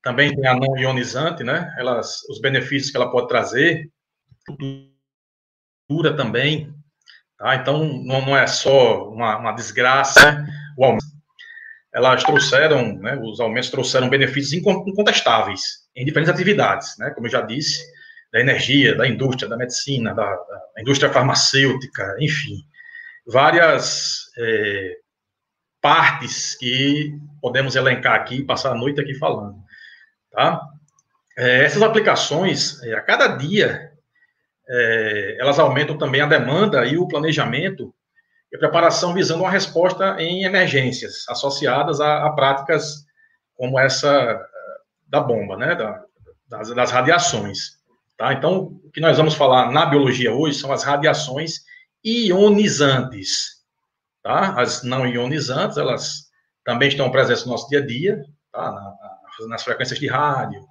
também tem a não ionizante, né? Elas, os benefícios que ela pode trazer, dura também, tá? Então não, não é só uma, uma desgraça, né? o aumento. Elas trouxeram, né? Os aumentos trouxeram benefícios incontestáveis em diferentes atividades, né? Como eu já disse, da energia, da indústria, da medicina, da, da indústria farmacêutica, enfim, várias é, partes que podemos elencar aqui e passar a noite aqui falando. Tá? É, essas aplicações, é, a cada dia, é, elas aumentam também a demanda e o planejamento e a preparação visando uma resposta em emergências associadas a, a práticas como essa da bomba, né, da, das, das radiações. Tá? Então, o que nós vamos falar na biologia hoje são as radiações ionizantes. Tá? As não ionizantes, elas também estão presentes no nosso dia a dia, tá? Na, nas frequências de rádio,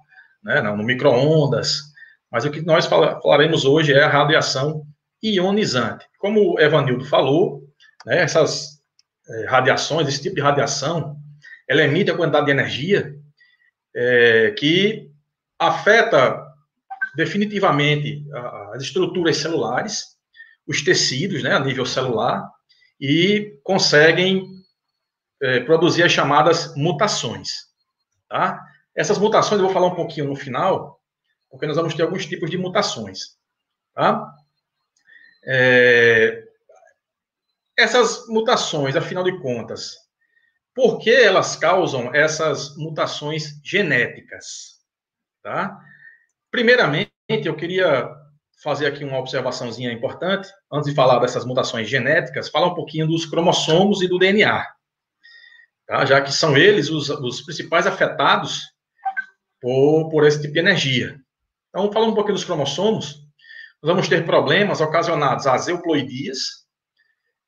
né? no micro-ondas, mas o que nós falaremos hoje é a radiação ionizante. Como o Evanildo falou, né, essas é, radiações, esse tipo de radiação, ela emite a quantidade de energia é, que afeta definitivamente as estruturas celulares, os tecidos, né, a nível celular, e conseguem é, produzir as chamadas mutações. Tá? Essas mutações eu vou falar um pouquinho no final, porque nós vamos ter alguns tipos de mutações. Tá? É, essas mutações, afinal de contas, por que elas causam essas mutações genéticas? Tá? Primeiramente, eu queria fazer aqui uma observaçãozinha importante, antes de falar dessas mutações genéticas, falar um pouquinho dos cromossomos e do DNA, tá? já que são eles os, os principais afetados por, por esse tipo de energia. Então, falando um pouquinho dos cromossomos, nós vamos ter problemas ocasionados às euploidias,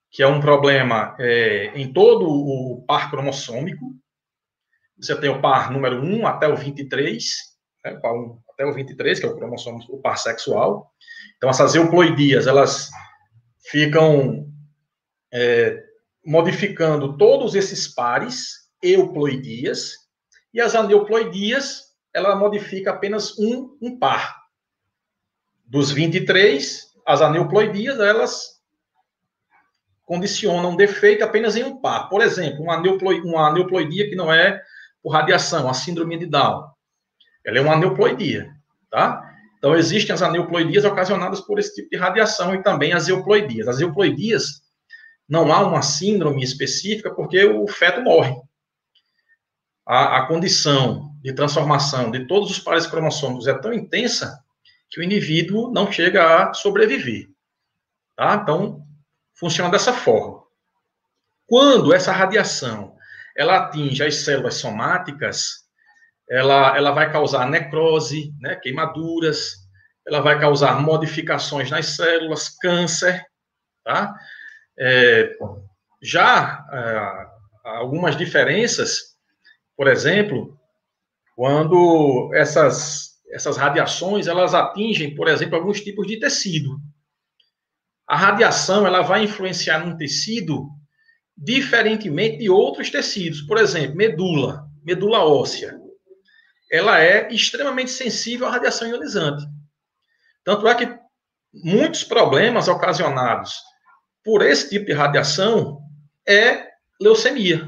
que é um problema é, em todo o par cromossômico. Você tem o par número 1 até o 23, né, até o 23, que é o cromossomo, o par sexual. Então, essas euploidias, elas ficam é, modificando todos esses pares, euploidias, e as aneuploidias, ela modifica apenas um, um par. Dos 23, as aneuploidias, elas condicionam defeito apenas em um par. Por exemplo, uma, aneuploidia, uma aneuploidia que não é por radiação, a síndrome de Down. Ela é uma aneuploidia, tá? Então, existem as aneuploidias ocasionadas por esse tipo de radiação e também as euploidias. As euploidias, não há uma síndrome específica porque o feto morre. A, a condição de transformação de todos os pares cromossômicos é tão intensa que o indivíduo não chega a sobreviver. Tá? Então, funciona dessa forma. Quando essa radiação ela atinge as células somáticas, ela, ela vai causar necrose, né, queimaduras, ela vai causar modificações nas células, câncer, tá? É, já é, algumas diferenças, por exemplo, quando essas, essas radiações, elas atingem, por exemplo, alguns tipos de tecido. A radiação, ela vai influenciar num tecido diferentemente de outros tecidos. Por exemplo, medula, medula óssea ela é extremamente sensível à radiação ionizante. Tanto é que muitos problemas ocasionados por esse tipo de radiação é leucemia,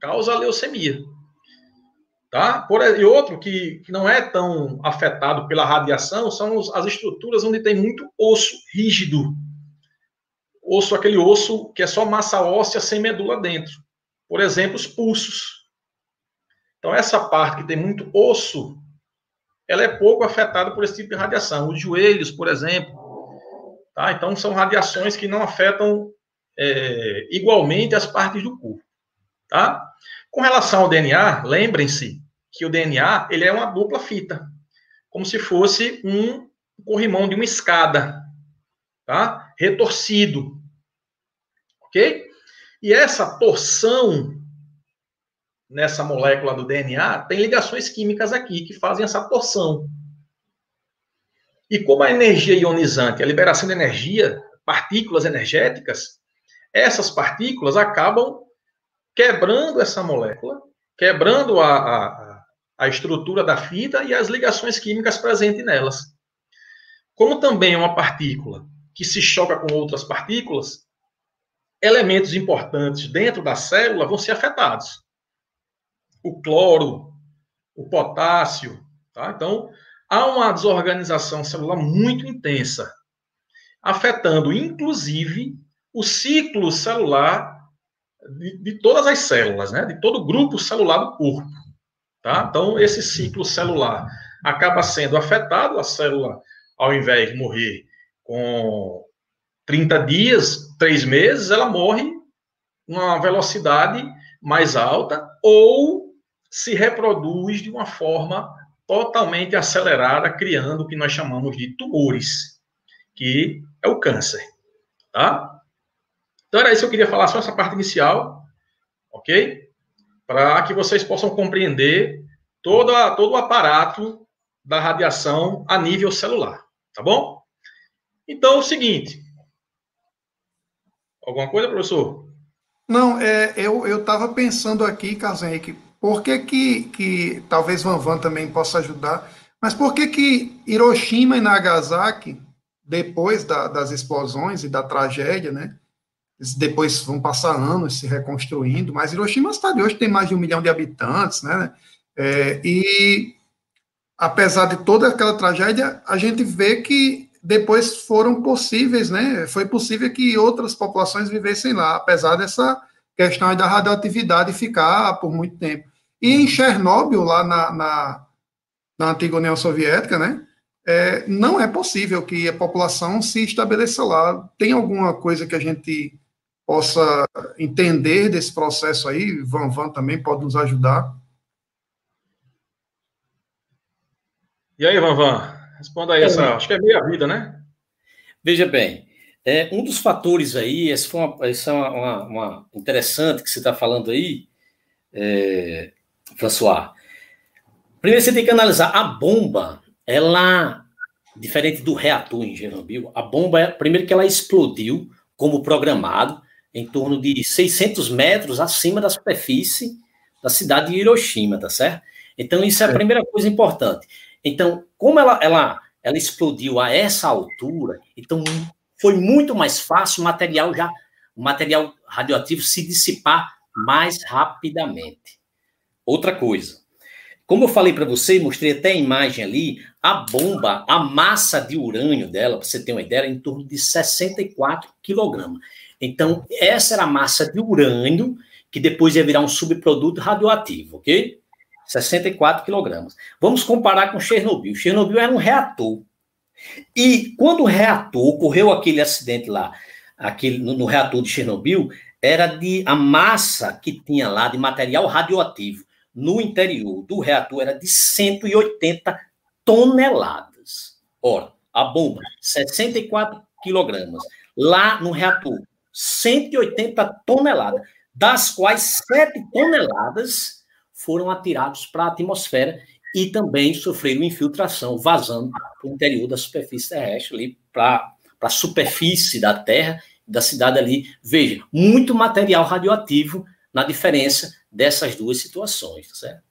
causa leucemia. Tá? Por, e outro que, que não é tão afetado pela radiação são os, as estruturas onde tem muito osso rígido. Osso, aquele osso que é só massa óssea sem medula dentro. Por exemplo, os pulsos. Então, essa parte que tem muito osso, ela é pouco afetada por esse tipo de radiação. Os joelhos, por exemplo. Tá? Então, são radiações que não afetam é, igualmente as partes do corpo. Tá? Com relação ao DNA, lembrem-se que o DNA ele é uma dupla fita, como se fosse um corrimão de uma escada, tá? Retorcido, ok? E essa torção nessa molécula do DNA, tem ligações químicas aqui que fazem essa torção. E como a energia ionizante, a liberação de energia, partículas energéticas, essas partículas acabam quebrando essa molécula, quebrando a, a, a estrutura da fita e as ligações químicas presentes nelas. Como também é uma partícula que se choca com outras partículas, elementos importantes dentro da célula vão ser afetados o cloro, o potássio. Tá? Então, há uma desorganização celular muito intensa, afetando, inclusive, o ciclo celular de, de todas as células, né? de todo o grupo celular do corpo. Tá? Então, esse ciclo celular acaba sendo afetado, a célula, ao invés de morrer com 30 dias, 3 meses, ela morre numa velocidade mais alta ou se reproduz de uma forma totalmente acelerada, criando o que nós chamamos de tumores, que é o câncer, tá? Então era isso que eu queria falar só essa parte inicial, ok? Para que vocês possam compreender todo, a, todo o aparato da radiação a nível celular, tá bom? Então, é o seguinte. Alguma coisa, professor? Não, é, eu estava pensando aqui, Carlos por que, que, que talvez Van Van também possa ajudar, mas por que, que Hiroshima e Nagasaki, depois da, das explosões e da tragédia, né? Depois vão passar anos se reconstruindo, mas Hiroshima, cidade hoje, tem mais de um milhão de habitantes, né? É, e apesar de toda aquela tragédia, a gente vê que depois foram possíveis, né? Foi possível que outras populações vivessem lá, apesar dessa questão da radioatividade ficar por muito tempo. E em Chernobyl, lá na, na, na antiga União Soviética, né? É, não é possível que a população se estabeleça lá. Tem alguma coisa que a gente possa entender desse processo aí? Van Van também pode nos ajudar. E aí, Vanvan, responda aí essa. Acho que é meia vida, né? Veja bem, é, um dos fatores aí, essa foi uma, essa é uma, uma, uma interessante que você está falando aí, é, François. Primeiro você tem que analisar a bomba, ela, diferente do reator em Chernobyl, a bomba, primeiro que ela explodiu como programado, em torno de 600 metros acima da superfície da cidade de Hiroshima, tá certo? Então, isso é a primeira coisa importante. Então, como ela, ela, ela explodiu a essa altura, então foi muito mais fácil o material já, o material radioativo se dissipar mais rapidamente. Outra coisa, como eu falei para você, mostrei até a imagem ali, a bomba, a massa de urânio dela, para você ter uma ideia, era em torno de 64 quilogramas. Então, essa era a massa de urânio que depois ia virar um subproduto radioativo, ok? 64 quilogramas. Vamos comparar com Chernobyl. Chernobyl era um reator. E quando o reator ocorreu aquele acidente lá, aquele no, no reator de Chernobyl, era de a massa que tinha lá de material radioativo no interior do reator era de 180 toneladas. Ora, a bomba, 64 quilogramas. Lá no reator, 180 toneladas, das quais 7 toneladas foram atirados para a atmosfera e também sofreram infiltração, vazando para o interior da superfície terrestre, ali para a superfície da Terra, da cidade ali. Veja, muito material radioativo na diferença dessas duas situações, tá certo?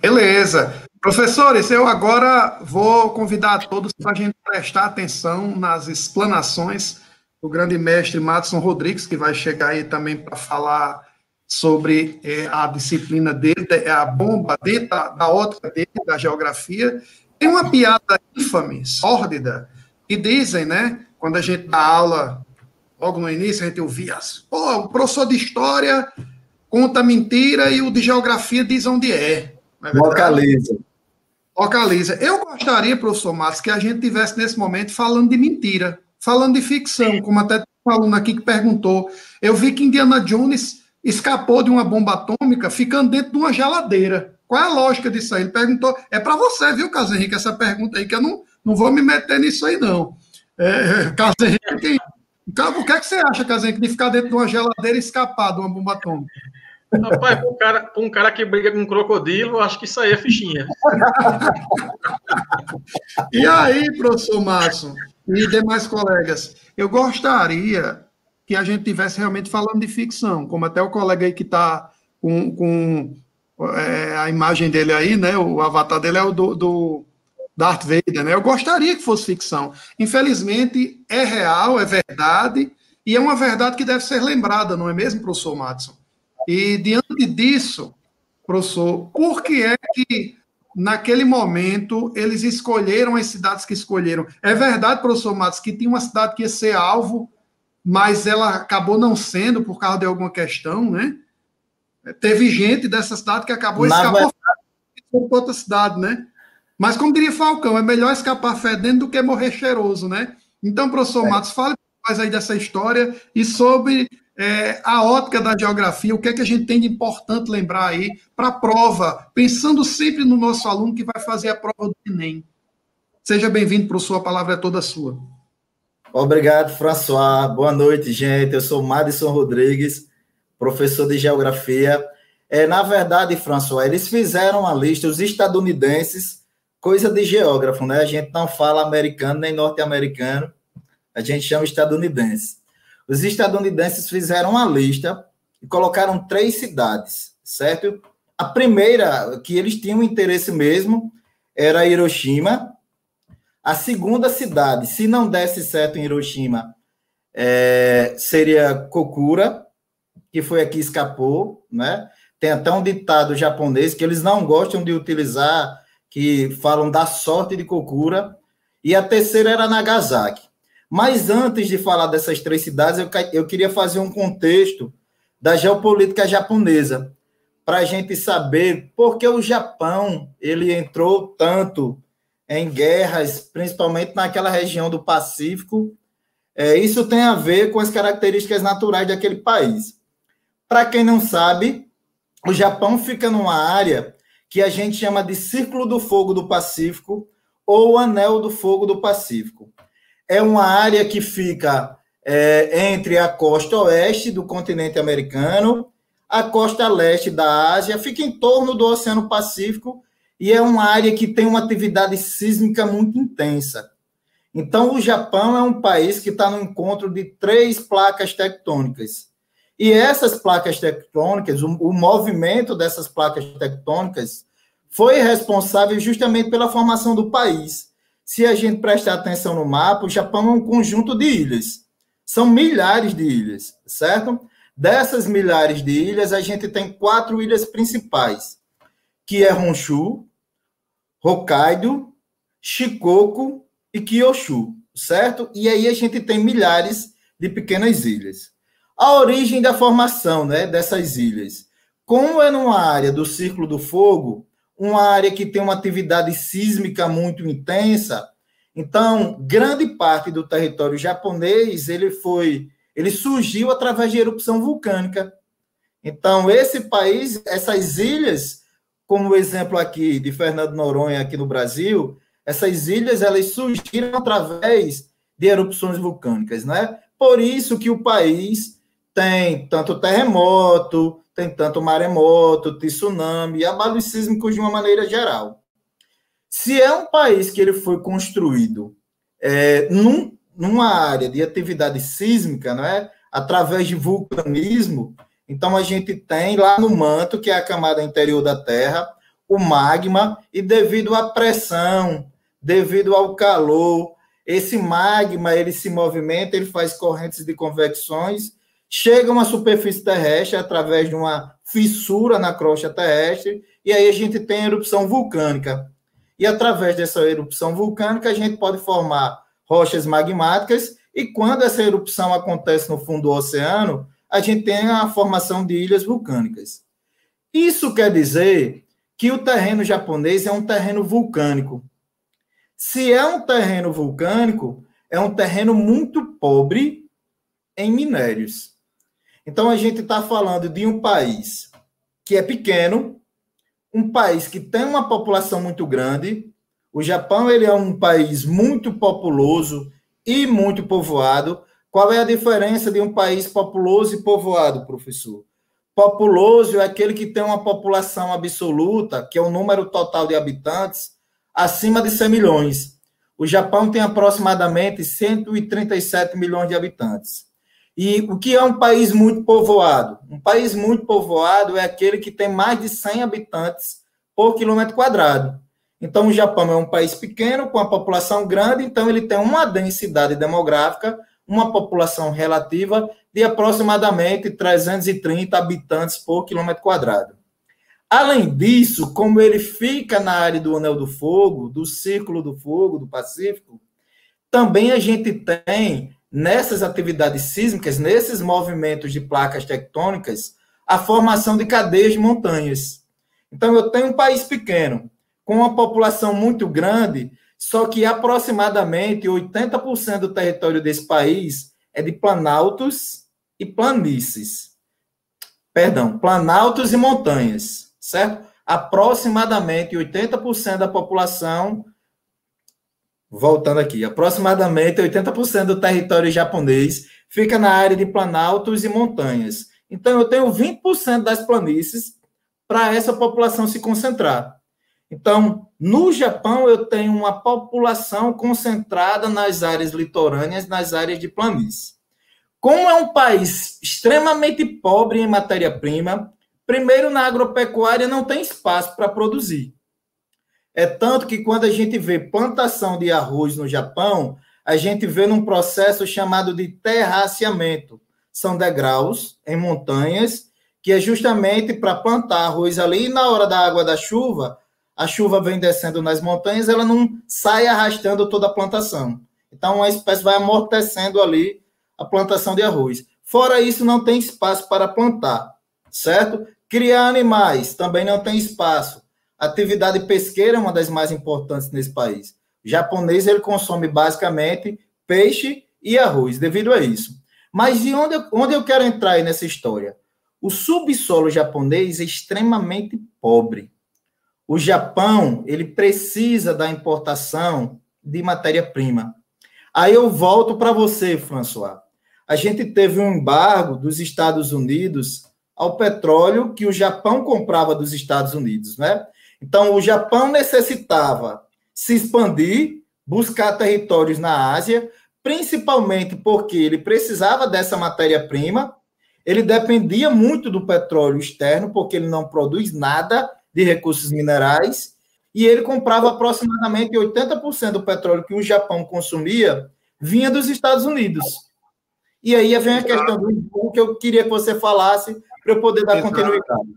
Beleza. Professores, eu agora vou convidar todos para a gente prestar atenção nas explanações o grande mestre Matson Rodrigues, que vai chegar aí também para falar sobre é, a disciplina dele, é a bomba dentro da, da ótica dele, da geografia. Tem uma piada infame, sórdida, que dizem, né, quando a gente dá aula, logo no início, a gente ouvia, o professor de história conta mentira e o de geografia diz onde é. é Localiza. Localiza. Eu gostaria, professor Matos, que a gente tivesse nesse momento falando de mentira falando de ficção, como até um aluno aqui que perguntou, eu vi que Indiana Jones escapou de uma bomba atômica ficando dentro de uma geladeira. Qual é a lógica disso aí? Ele perguntou, é para você, viu, Caso Henrique, essa pergunta aí, que eu não, não vou me meter nisso aí, não. É, Caso Henrique, então, o que, é que você acha, Caso Henrique, de ficar dentro de uma geladeira e escapar de uma bomba atômica? Rapaz, para um, cara, um cara que briga com um crocodilo, acho que isso aí é fichinha. e aí, professor Márcio, e demais colegas, eu gostaria que a gente tivesse realmente falando de ficção, como até o colega aí que está com, com é, a imagem dele aí, né? O avatar dele é o do, do Darth Vader, né? Eu gostaria que fosse ficção. Infelizmente, é real, é verdade, e é uma verdade que deve ser lembrada, não é mesmo, professor Matson? E diante disso, professor, por que é que naquele momento, eles escolheram as cidades que escolheram. É verdade, professor Matos, que tinha uma cidade que ia ser alvo, mas ela acabou não sendo por causa de alguma questão, né? Teve gente dessa cidade que acabou escapando para outra cidade, né? Mas, como diria Falcão, é melhor escapar fedendo do que morrer cheiroso, né? Então, professor é. Matos, fale mais aí dessa história e sobre é, a ótica da geografia, o que é que a gente tem de importante lembrar aí para a prova, pensando sempre no nosso aluno que vai fazer a prova do Enem. Seja bem-vindo, professor, a palavra é toda sua. Obrigado, François. Boa noite, gente. Eu sou Madison Rodrigues, professor de Geografia. É, na verdade, François, eles fizeram uma lista, os estadunidenses, coisa de geógrafo, né? A gente não fala americano nem norte-americano, a gente chama estadunidense. Os estadunidenses fizeram uma lista e colocaram três cidades, certo? A primeira, que eles tinham interesse mesmo, era Hiroshima. A segunda cidade, se não desse certo em Hiroshima, é, seria Kokura, que foi aqui escapou, né? Tem até um ditado japonês que eles não gostam de utilizar, que falam da sorte de Kokura. E a terceira era Nagasaki. Mas antes de falar dessas três cidades, eu, eu queria fazer um contexto da geopolítica japonesa, para a gente saber por que o Japão ele entrou tanto em guerras, principalmente naquela região do Pacífico. É, isso tem a ver com as características naturais daquele país. Para quem não sabe, o Japão fica numa área que a gente chama de Círculo do Fogo do Pacífico ou Anel do Fogo do Pacífico é uma área que fica é, entre a costa oeste do continente americano, a costa leste da Ásia, fica em torno do Oceano Pacífico e é uma área que tem uma atividade sísmica muito intensa. Então, o Japão é um país que está no encontro de três placas tectônicas. E essas placas tectônicas, o, o movimento dessas placas tectônicas, foi responsável justamente pela formação do país se a gente prestar atenção no mapa, o Japão é um conjunto de ilhas. São milhares de ilhas, certo? Dessas milhares de ilhas, a gente tem quatro ilhas principais, que é Honshu, Hokkaido, Shikoku e Kyushu, certo? E aí a gente tem milhares de pequenas ilhas. A origem da formação né, dessas ilhas. Como é numa área do Círculo do Fogo, uma área que tem uma atividade sísmica muito intensa. Então, grande parte do território japonês ele foi, ele surgiu através de erupção vulcânica. Então, esse país, essas ilhas, como o exemplo aqui de Fernando Noronha aqui no Brasil, essas ilhas elas surgiram através de erupções vulcânicas, né? Por isso que o país tem tanto terremoto, tem tanto maremoto, tsunami, abalos sísmicos de uma maneira geral. Se é um país que ele foi construído é, num, numa área de atividade sísmica, não é? através de vulcanismo, então a gente tem lá no manto, que é a camada interior da Terra, o magma, e devido à pressão, devido ao calor, esse magma ele se movimenta, ele faz correntes de convecções chega uma superfície terrestre através de uma fissura na crosta terrestre, e aí a gente tem erupção vulcânica. E através dessa erupção vulcânica, a gente pode formar rochas magmáticas, e quando essa erupção acontece no fundo do oceano, a gente tem a formação de ilhas vulcânicas. Isso quer dizer que o terreno japonês é um terreno vulcânico. Se é um terreno vulcânico, é um terreno muito pobre em minérios. Então, a gente está falando de um país que é pequeno, um país que tem uma população muito grande. O Japão ele é um país muito populoso e muito povoado. Qual é a diferença de um país populoso e povoado, professor? Populoso é aquele que tem uma população absoluta, que é o número total de habitantes, acima de 100 milhões. O Japão tem aproximadamente 137 milhões de habitantes. E o que é um país muito povoado? Um país muito povoado é aquele que tem mais de 100 habitantes por quilômetro quadrado. Então, o Japão é um país pequeno, com a população grande, então ele tem uma densidade demográfica, uma população relativa de aproximadamente 330 habitantes por quilômetro quadrado. Além disso, como ele fica na área do Anel do Fogo, do Círculo do Fogo, do Pacífico, também a gente tem nessas atividades sísmicas, nesses movimentos de placas tectônicas, a formação de cadeias de montanhas. Então, eu tenho um país pequeno, com uma população muito grande, só que aproximadamente 80% do território desse país é de planaltos e planícies. Perdão, planaltos e montanhas, certo? Aproximadamente 80% da população voltando aqui, aproximadamente 80% do território japonês fica na área de planaltos e montanhas. Então, eu tenho 20% das planícies para essa população se concentrar. Então, no Japão, eu tenho uma população concentrada nas áreas litorâneas, nas áreas de planície. Como é um país extremamente pobre em matéria-prima, primeiro na agropecuária não tem espaço para produzir. É tanto que quando a gente vê plantação de arroz no Japão, a gente vê num processo chamado de terraceamento. São degraus em montanhas, que é justamente para plantar arroz ali, e na hora da água da chuva, a chuva vem descendo nas montanhas, ela não sai arrastando toda a plantação. Então, a espécie vai amortecendo ali a plantação de arroz. Fora isso, não tem espaço para plantar, certo? Criar animais também não tem espaço. Atividade pesqueira é uma das mais importantes nesse país. O japonês ele consome basicamente peixe e arroz, devido a isso. Mas de onde, onde eu quero entrar nessa história? O subsolo japonês é extremamente pobre. O Japão ele precisa da importação de matéria-prima. Aí eu volto para você, François. A gente teve um embargo dos Estados Unidos ao petróleo que o Japão comprava dos Estados Unidos, né? Então, o Japão necessitava se expandir, buscar territórios na Ásia, principalmente porque ele precisava dessa matéria-prima, ele dependia muito do petróleo externo, porque ele não produz nada de recursos minerais, e ele comprava aproximadamente 80% do petróleo que o Japão consumia vinha dos Estados Unidos. E aí vem a questão do que eu queria que você falasse para eu poder dar continuidade.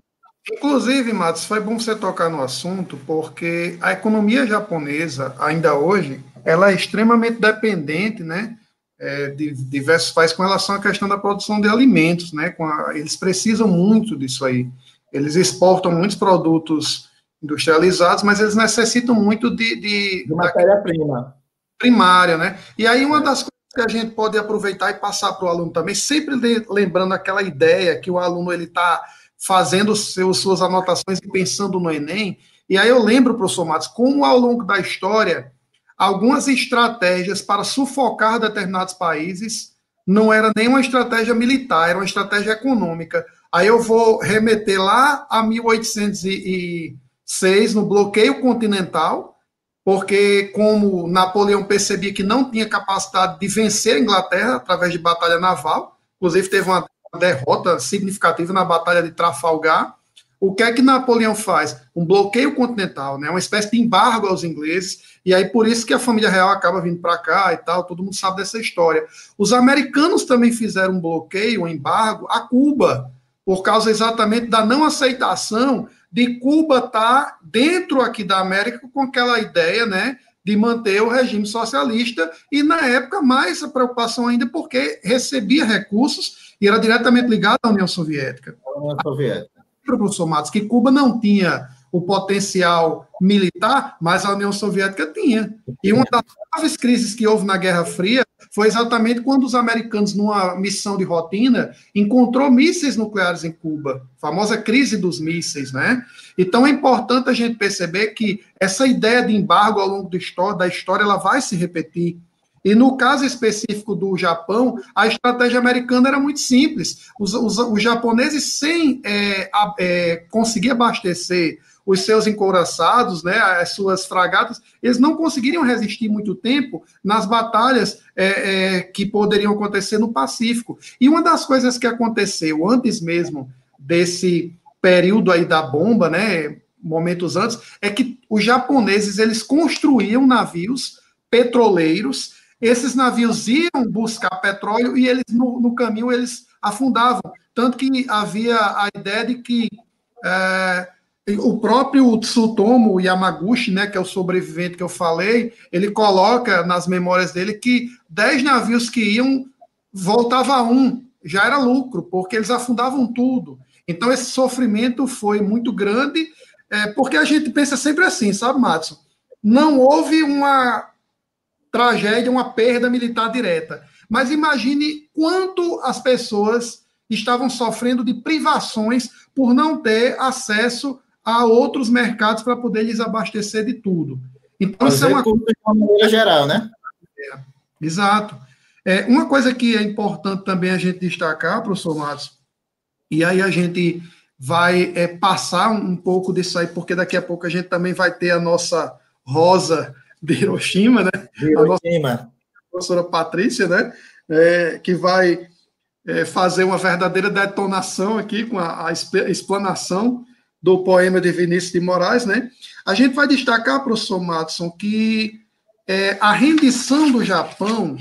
Inclusive, Matos, foi bom você tocar no assunto, porque a economia japonesa, ainda hoje, ela é extremamente dependente, né, é, de diversos países com relação à questão da produção de alimentos, né, a, eles precisam muito disso aí. Eles exportam muitos produtos industrializados, mas eles necessitam muito de... De, de matéria-prima. Primária, né? E aí uma das coisas que a gente pode aproveitar e passar para o aluno também, sempre lembrando aquela ideia que o aluno ele está fazendo seus, suas anotações e pensando no Enem. E aí eu lembro, professor Matos, como ao longo da história, algumas estratégias para sufocar determinados países não era nem uma estratégia militar, era uma estratégia econômica. Aí eu vou remeter lá a 1806, no bloqueio continental, porque como Napoleão percebia que não tinha capacidade de vencer a Inglaterra através de batalha naval, inclusive teve uma derrota significativa na Batalha de Trafalgar. O que é que Napoleão faz? Um bloqueio continental, né? uma espécie de embargo aos ingleses, e aí por isso que a família real acaba vindo para cá e tal, todo mundo sabe dessa história. Os americanos também fizeram um bloqueio, um embargo a Cuba, por causa exatamente da não aceitação de Cuba estar tá dentro aqui da América com aquela ideia, né, de manter o regime socialista, e na época mais a preocupação ainda porque recebia recursos e era diretamente ligado à União Soviética. A União Soviética. Professor Matos, que Cuba não tinha o potencial militar, mas a União Soviética tinha. E uma das graves crises que houve na Guerra Fria foi exatamente quando os americanos, numa missão de rotina, encontrou mísseis nucleares em Cuba, a famosa crise dos mísseis, né? Então é importante a gente perceber que essa ideia de embargo ao longo da história, da história ela vai se repetir. E no caso específico do Japão, a estratégia americana era muito simples. Os, os, os japoneses, sem é, a, é, conseguir abastecer os seus encouraçados, né, as suas fragatas, eles não conseguiriam resistir muito tempo nas batalhas é, é, que poderiam acontecer no Pacífico. E uma das coisas que aconteceu antes mesmo desse período aí da bomba, né, momentos antes, é que os japoneses eles construíam navios petroleiros esses navios iam buscar petróleo e eles no, no caminho eles afundavam. Tanto que havia a ideia de que é, o próprio Tsutomu Yamaguchi, né, que é o sobrevivente que eu falei, ele coloca nas memórias dele que 10 navios que iam, voltava um, já era lucro, porque eles afundavam tudo. Então esse sofrimento foi muito grande, é, porque a gente pensa sempre assim, sabe, Matson? Não houve uma tragédia, uma perda militar direta. Mas imagine quanto as pessoas estavam sofrendo de privações por não ter acesso a outros mercados para poder lhes abastecer de tudo. Então, isso é uma coisa de uma maneira geral, né? É, exato. É, uma coisa que é importante também a gente destacar, professor Matos, e aí a gente vai é, passar um, pouco disso aí, porque daqui a pouco a gente também vai ter a nossa rosa de Hiroshima, né? Hiroshima. A professora Patrícia, né? É, que vai é, fazer uma verdadeira detonação aqui com a, a explanação do poema de Vinícius de Moraes, né? A gente vai destacar, professor Matson, que é, a rendição do Japão,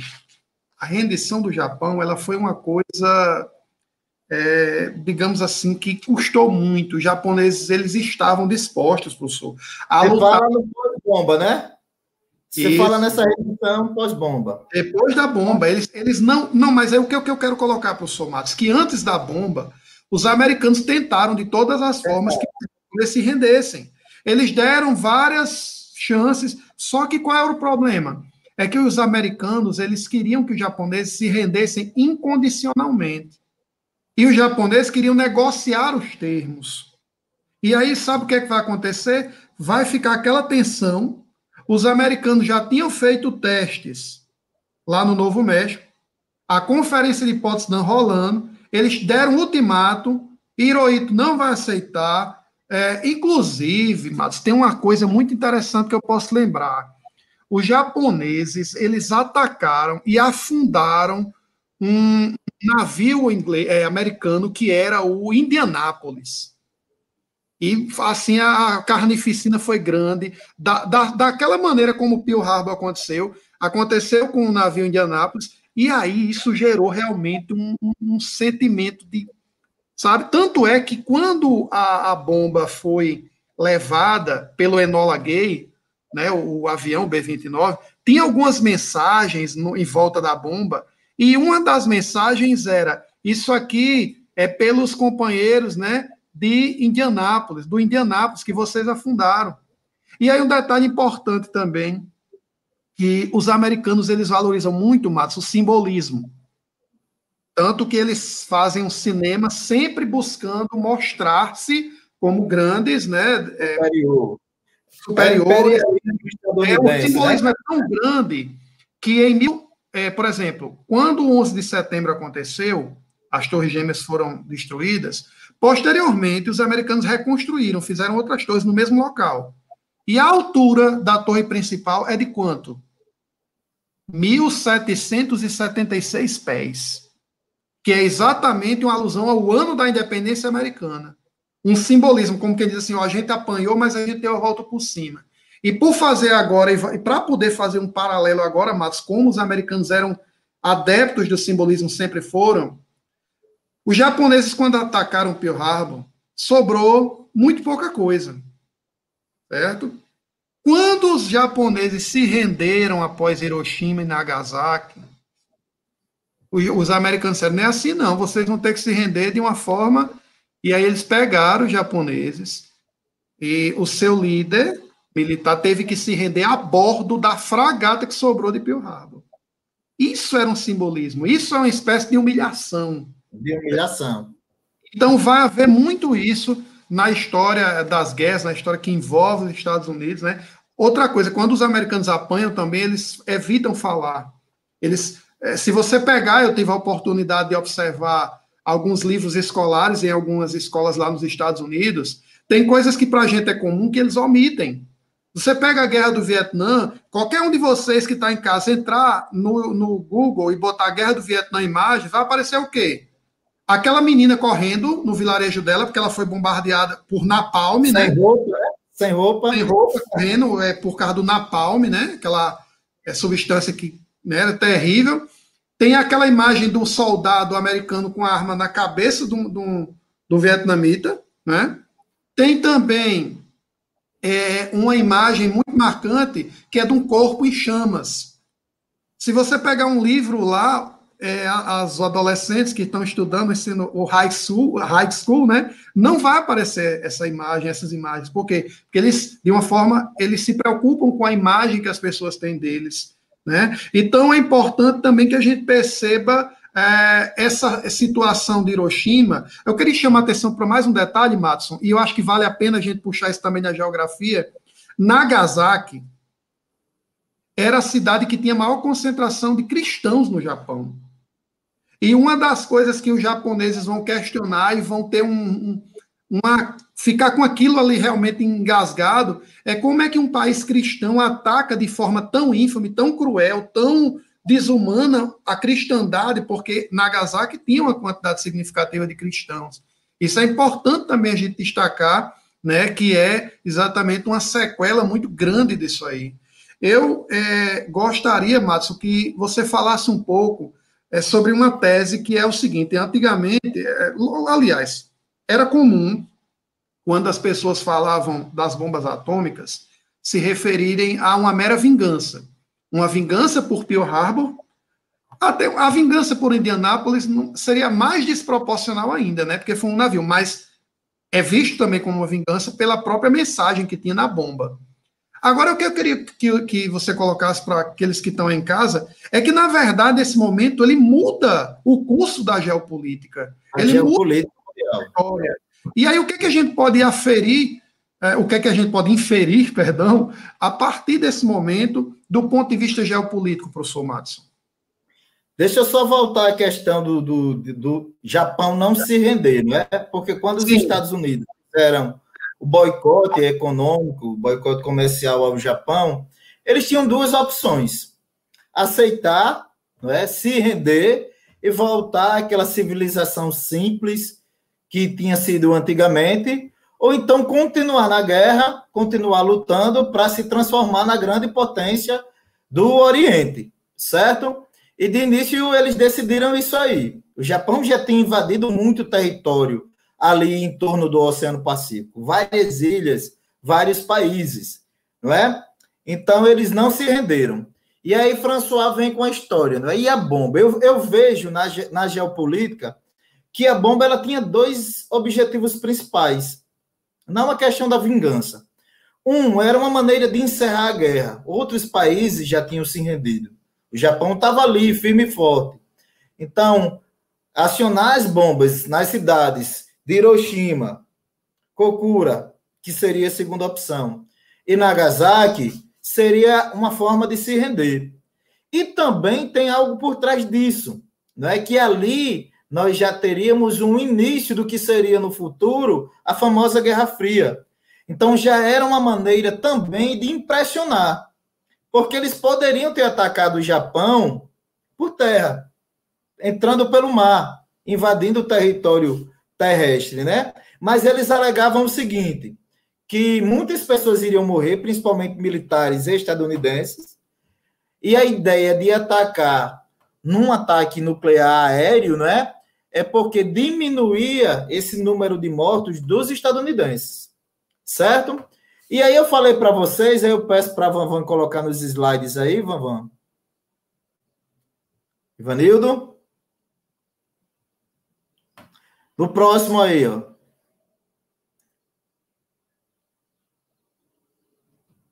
a rendição do Japão, ela foi uma coisa, é, digamos assim, que custou muito. Os japoneses, eles estavam dispostos, professor, a Você lutar... fala no pós-bomba, né? Você Isso. fala nessa rendição pós-bomba. Depois da bomba, eles, eles não... Não, mas é o que, o que eu quero colocar, professor Matos, que antes da bomba, os americanos tentaram de todas as formas que eles se rendessem. Eles deram várias chances, só que qual era o problema? É que os americanos, eles queriam que os japoneses se rendessem incondicionalmente. E os japoneses queriam negociar os termos. E aí, sabe o que, é que vai acontecer? Vai ficar aquela tensão. Os americanos já tinham feito testes lá no Novo México, a conferência de Potsdam rolando, eles deram um ultimato, Hirohito não vai aceitar. É, inclusive, mas tem uma coisa muito interessante que eu posso lembrar. Os japoneses, eles atacaram e afundaram um navio inglês, é, americano que era o Indianápolis. E assim a carnificina foi grande. Da, da, daquela maneira como o Pearl Harbor aconteceu, aconteceu com o navio Indianápolis, e aí isso gerou realmente um, um sentimento de. Sabe? Tanto é que quando a, a bomba foi levada pelo Enola Gay, né, o, o avião B-29, tinha algumas mensagens no, em volta da bomba, e uma das mensagens era: Isso aqui é pelos companheiros né, de Indianápolis, do Indianápolis, que vocês afundaram. E aí um detalhe importante também, que os americanos eles valorizam muito, Matos, o simbolismo. Tanto que eles fazem um cinema sempre buscando mostrar-se como grandes, né? É, superior. Superior. É, é, o simbolismo né? é tão grande que em mil, é, por exemplo, quando o 11 de setembro aconteceu, as torres gêmeas foram destruídas, posteriormente os americanos reconstruíram, fizeram outras torres no mesmo local. E a altura da torre principal é de quanto? 1776 pés, que é exatamente uma alusão ao ano da independência americana. Um simbolismo, como quem diz assim, ó, a gente apanhou, mas a gente deu a volta por cima. E por fazer agora, e para poder fazer um paralelo agora, Matos, como os americanos eram adeptos do simbolismo, sempre foram, os japoneses, quando atacaram Pearl Harbor, sobrou muito pouca coisa, certo? Quando os japoneses se renderam após Hiroshima e Nagasaki, os americanos disseram, não é assim não, vocês vão ter que se render de uma forma... E aí eles pegaram os japoneses e o seu líder militar teve que se render a bordo da fragata que sobrou de Pearl Harbor. Isso era um simbolismo, isso é uma espécie de humilhação. De humilhação. Então vai haver muito isso na história das guerras, na história que envolve os Estados Unidos, né? Outra coisa, quando os americanos apanham também, eles evitam falar. Eles, eh, se você pegar, eu tive a oportunidade de observar alguns livros escolares em algumas escolas lá nos Estados Unidos, tem coisas que para a gente é comum que eles omitem. Você pega a guerra do Vietnã, qualquer um de vocês que está em casa entrar no, no Google e botar a guerra do Vietnã em imagem, vai aparecer o quê? Aquela menina correndo no vilarejo dela, porque ela foi bombardeada por napalm, Sem né? Roupa, né? Sem roupa. Sem roupa, correndo é, por causa do napalm, né? Aquela é, substância que né, era terrível. Tem aquela imagem do soldado americano com a arma na cabeça do, do, do vietnamita, né? Tem também é, uma imagem muito marcante que é de um corpo em chamas. Se você pegar um livro lá, é, as adolescentes que estão estudando ensino, o high school, high school, né, não vai aparecer essa imagem, essas imagens. Por quê? Porque eles, de uma forma, eles se preocupam com a imagem que as pessoas têm deles, Né? Então, é importante também que a gente perceba é, essa situação de Hiroshima. Eu queria chamar a atenção para mais um detalhe, Matson, e eu acho que vale a pena a gente puxar isso também na geografia. Nagasaki era a cidade que tinha maior concentração de cristãos no Japão. E uma das coisas que os japoneses vão questionar e vão ter um, um uma ficar com aquilo ali realmente engasgado é como é que um país cristão ataca de forma tão ínfame, tão cruel, tão desumana a cristandade, porque Nagasaki tinha uma quantidade significativa de cristãos. Isso é importante também a gente destacar, né, que é exatamente uma sequela muito grande disso aí. Eu é, gostaria, Matos, que você falasse um pouco é, sobre uma tese que é o seguinte: antigamente, é, aliás, era comum, quando as pessoas falavam das bombas atômicas, se referirem a uma mera vingança. Uma vingança por Pearl Harbor, até a vingança por Indianápolis seria mais desproporcional ainda, né? Porque foi um navio, mas é visto também como uma vingança pela própria mensagem que tinha na bomba. Agora, o que eu queria que, que você colocasse para aqueles que estão em casa é que, na verdade, esse momento ele muda o curso da geopolítica. A ele geopolítica história. E aí, o que, é que a gente pode aferir, é, o que, é que a gente pode inferir, perdão, a partir desse momento, do ponto de vista geopolítico, professor Madison? Deixa eu só voltar à questão do, do, do Japão não se render, não é? Porque quando os Sim. Estados Unidos fizeram o boicote econômico, o boicote comercial ao Japão, eles tinham duas opções: aceitar, não é? se render e voltar àquela civilização simples que tinha sido antigamente, ou então continuar na guerra, continuar lutando para se transformar na grande potência do Oriente, certo? E de início eles decidiram isso aí. O Japão já tinha invadido muito território ali em torno do Oceano Pacífico, várias ilhas, vários países, não é? Então eles não se renderam. E aí François vem com a história, não é? E a bomba? Eu, eu vejo na, na geopolítica que a bomba ela tinha dois objetivos principais. Não a questão da vingança. Um, era uma maneira de encerrar a guerra. Outros países já tinham se rendido. O Japão estava ali, firme e forte. Então, acionar as bombas nas cidades de Hiroshima, Kokura, que seria a segunda opção, e Nagasaki, seria uma forma de se render. E também tem algo por trás disso, não é que ali nós já teríamos um início do que seria no futuro a famosa Guerra Fria. Então já era uma maneira também de impressionar, porque eles poderiam ter atacado o Japão por terra, entrando pelo mar, invadindo o território terrestre, né? Mas eles alegavam o seguinte, que muitas pessoas iriam morrer, principalmente militares estadunidenses, e a ideia de atacar num ataque nuclear aéreo, né? é porque diminuía esse número de mortos dos estadunidenses, certo? E aí eu falei para vocês, aí eu peço para a Vanvan colocar nos slides aí, Vanvan. Ivanildo? No próximo aí, ó.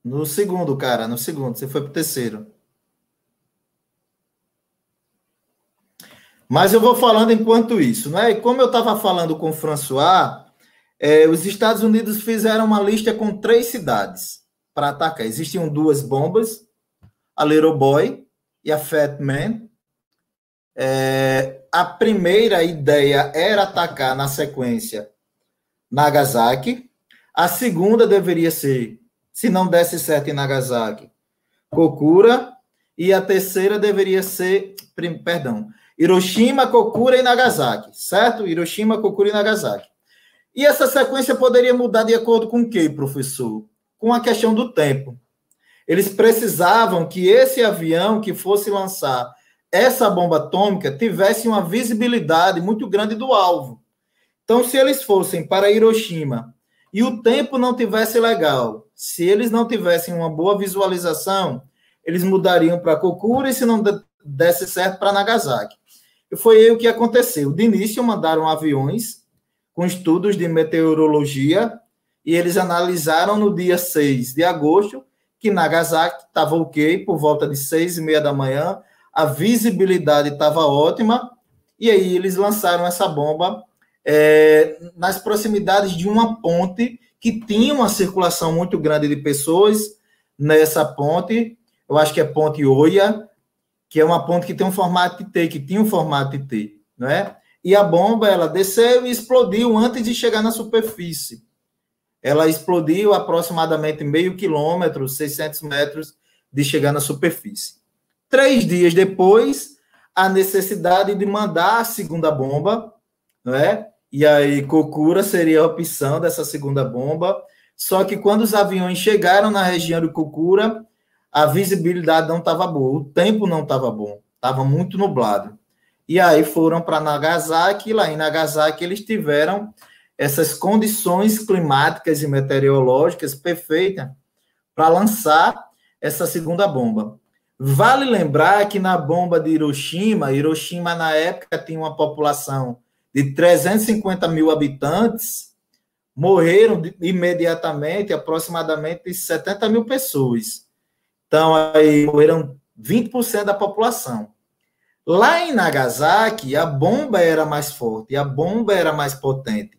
No segundo, cara, no segundo. Você foi pro terceiro. Mas eu vou falando enquanto isso, não é? E como eu estava falando com o François, é, os Estados Unidos fizeram uma lista com três cidades para atacar. Existiam duas bombas, a Little Boy e a Fat Man. É, a primeira ideia era atacar na sequência Nagasaki. A segunda deveria ser, se não desse certo em Nagasaki, Kokura. E a terceira deveria ser, perdão, Hiroshima, Kokura e Nagasaki, certo? Hiroshima, Kokura e Nagasaki. E essa sequência poderia mudar de acordo com o quê, professor? Com a questão do tempo. Eles precisavam que esse avião que fosse lançar essa bomba atômica tivesse uma visibilidade muito grande do alvo. Então, se eles fossem para Hiroshima e o tempo não tivesse legal, se eles não tivessem uma boa visualização, eles mudariam para Kokura e se não desse certo para Nagasaki. E foi aí o que aconteceu. De início, mandaram aviões com estudos de meteorologia e eles analisaram no dia 6 de agosto que Nagasaki estava ok por volta de seis e meia da manhã, a visibilidade estava ótima, e aí eles lançaram essa bomba é, nas proximidades de uma ponte que tinha uma circulação muito grande de pessoas nessa ponte, eu acho que é Ponte Oia, que é uma ponte que tem um formato de T, que tinha um formato de T, né? E a bomba, ela desceu e explodiu antes de chegar na superfície. Ela explodiu aproximadamente meio quilômetro, 600 metros de chegar na superfície. Três dias depois, a necessidade de mandar a segunda bomba, não é? E aí, Kokura seria a opção dessa segunda bomba. Só que quando os aviões chegaram na região de Kokura, a visibilidade não estava boa, o tempo não estava bom, estava muito nublado. E aí foram para Nagasaki, e lá em Nagasaki eles tiveram essas condições climáticas e meteorológicas perfeitas para lançar essa segunda bomba. Vale lembrar que na bomba de Hiroshima, Hiroshima na época tinha uma população de 350 mil habitantes, morreram imediatamente aproximadamente 70 mil pessoas. Então, aí morreram 20% da população. Lá em Nagasaki, a bomba era mais forte, a bomba era mais potente.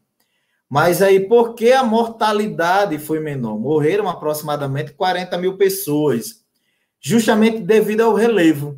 Mas aí, por que a mortalidade foi menor? Morreram aproximadamente 40 mil pessoas, justamente devido ao relevo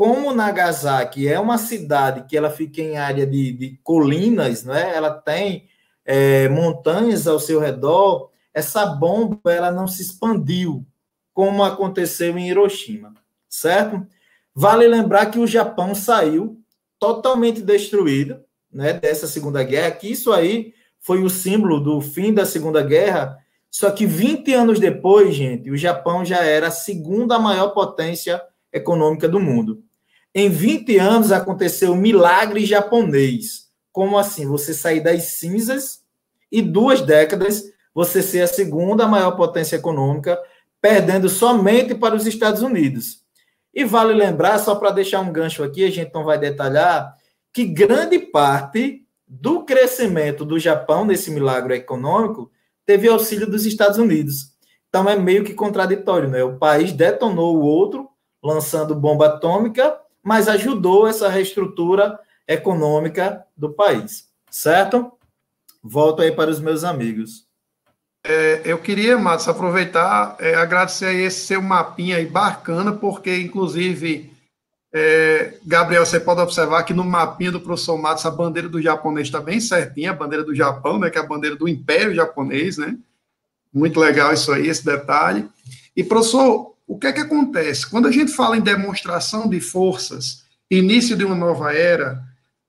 como Nagasaki é uma cidade que ela fica em área de, de colinas, né? ela tem é, montanhas ao seu redor, essa bomba ela não se expandiu, como aconteceu em Hiroshima, certo? Vale lembrar que o Japão saiu totalmente destruído né, dessa Segunda Guerra, que isso aí foi o símbolo do fim da Segunda Guerra, só que 20 anos depois, gente, o Japão já era a segunda maior potência econômica do mundo. Em 20 anos aconteceu um milagre japonês. Como assim? Você sair das cinzas e duas décadas você ser a segunda maior potência econômica, perdendo somente para os Estados Unidos. E vale lembrar, só para deixar um gancho aqui, a gente não vai detalhar, que grande parte do crescimento do Japão nesse milagre econômico teve auxílio dos Estados Unidos. Então é meio que contraditório, né? O país detonou o outro, lançando bomba atômica, mas ajudou essa reestrutura econômica do país, certo? Volto aí para os meus amigos. É, eu queria, Matos, aproveitar, é, agradecer esse seu mapinha aí bacana, porque, inclusive, é, Gabriel, você pode observar que no mapinha do professor Matos a bandeira do japonês está bem certinha, a bandeira do Japão, né, que é a bandeira do Império Japonês, né? Muito legal isso aí, esse detalhe. E, professor, o que é que acontece? Quando a gente fala em demonstração de forças, início de uma nova era,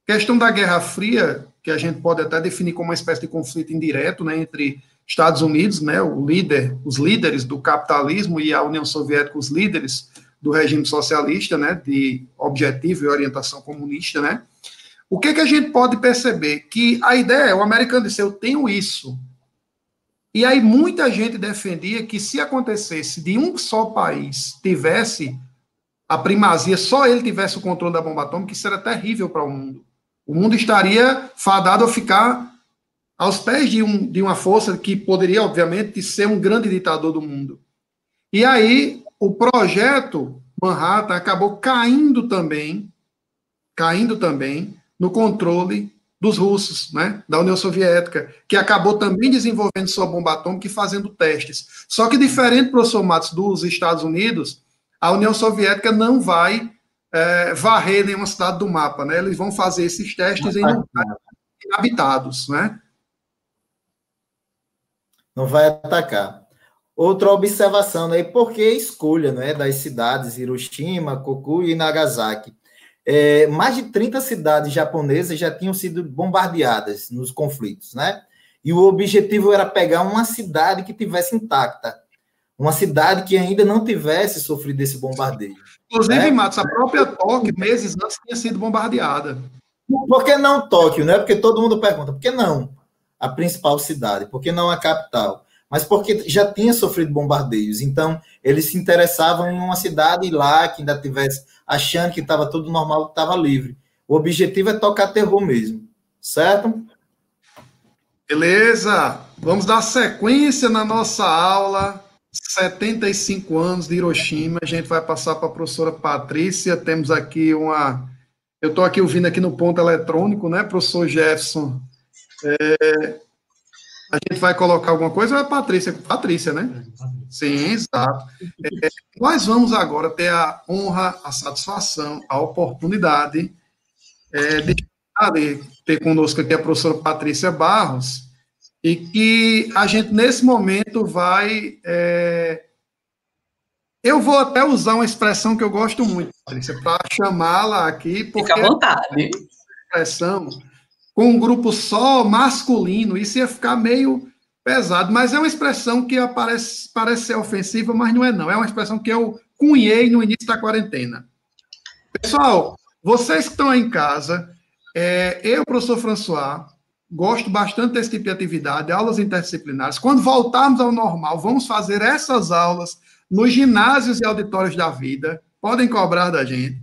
questão da Guerra Fria, que a gente pode até definir como uma espécie de conflito indireto né, entre Estados Unidos, né, o líder, os líderes do capitalismo e a União Soviética, os líderes do regime socialista, né, de objetivo e orientação comunista, né? O que, que a gente pode perceber? Que a ideia, o americano disse, eu tenho isso, e aí muita gente defendia que se acontecesse de um só país tivesse a primazia, só ele tivesse o controle da bomba atômica, isso era terrível para o mundo. O mundo estaria fadado a ficar aos pés de, um, de uma força que poderia, obviamente, ser um grande ditador do mundo. E aí o projeto Manhattan acabou caindo também, caindo também no controle dos russos, né, da União Soviética, que acabou também desenvolvendo sua bomba atômica e fazendo testes. Só que, diferente, professor Matos, dos Estados Unidos, a União Soviética não vai é, varrer nenhuma cidade do mapa, né? Eles vão fazer esses testes em lugares habitados, né? Não vai atacar. Outra observação, né? Por que a escolha né, das cidades Hiroshima, Koku e Nagasaki? é, mais de 30 cidades japonesas já tinham sido bombardeadas nos conflitos, né? E o objetivo era pegar uma cidade que tivesse intacta, uma cidade que ainda não tivesse sofrido esse bombardeio. Inclusive, né? Matos, a própria Tóquio, meses antes, tinha sido bombardeada. Por que não Tóquio, né? Porque todo mundo pergunta, por que não a principal cidade? Por que não a capital? Mas porque já tinha sofrido bombardeios. Então, eles se interessavam em uma cidade lá que ainda tivesse achando que estava tudo normal, que estava livre. O objetivo é tocar terror mesmo, certo? Beleza. Vamos dar sequência na nossa aula 75 anos de Hiroshima. A gente vai passar para a professora Patrícia. Temos aqui uma. Eu estou aqui ouvindo aqui no ponto eletrônico, né, professor Jefferson? É... A gente vai colocar alguma coisa, é Patrícia, Patrícia, né? Sim, exato. É, nós vamos agora ter a honra, a satisfação, a oportunidade é, de ter conosco aqui a professora Patrícia Barros, e que a gente, nesse momento, vai. É... Eu vou até usar uma expressão que eu gosto muito, Patrícia, para chamá-la aqui. Porque Fica à vontade. Expressão com um grupo só masculino, isso ia ficar meio pesado, mas é uma expressão que aparece, parece ser ofensiva, mas não é não. É uma expressão que eu cunhei no início da quarentena. Pessoal, vocês que estão aí em casa, é, eu, professor François, gosto bastante desse tipo de atividade, aulas interdisciplinares. Quando voltarmos ao normal, vamos fazer essas aulas nos ginásios e auditórios da vida. Podem cobrar da gente.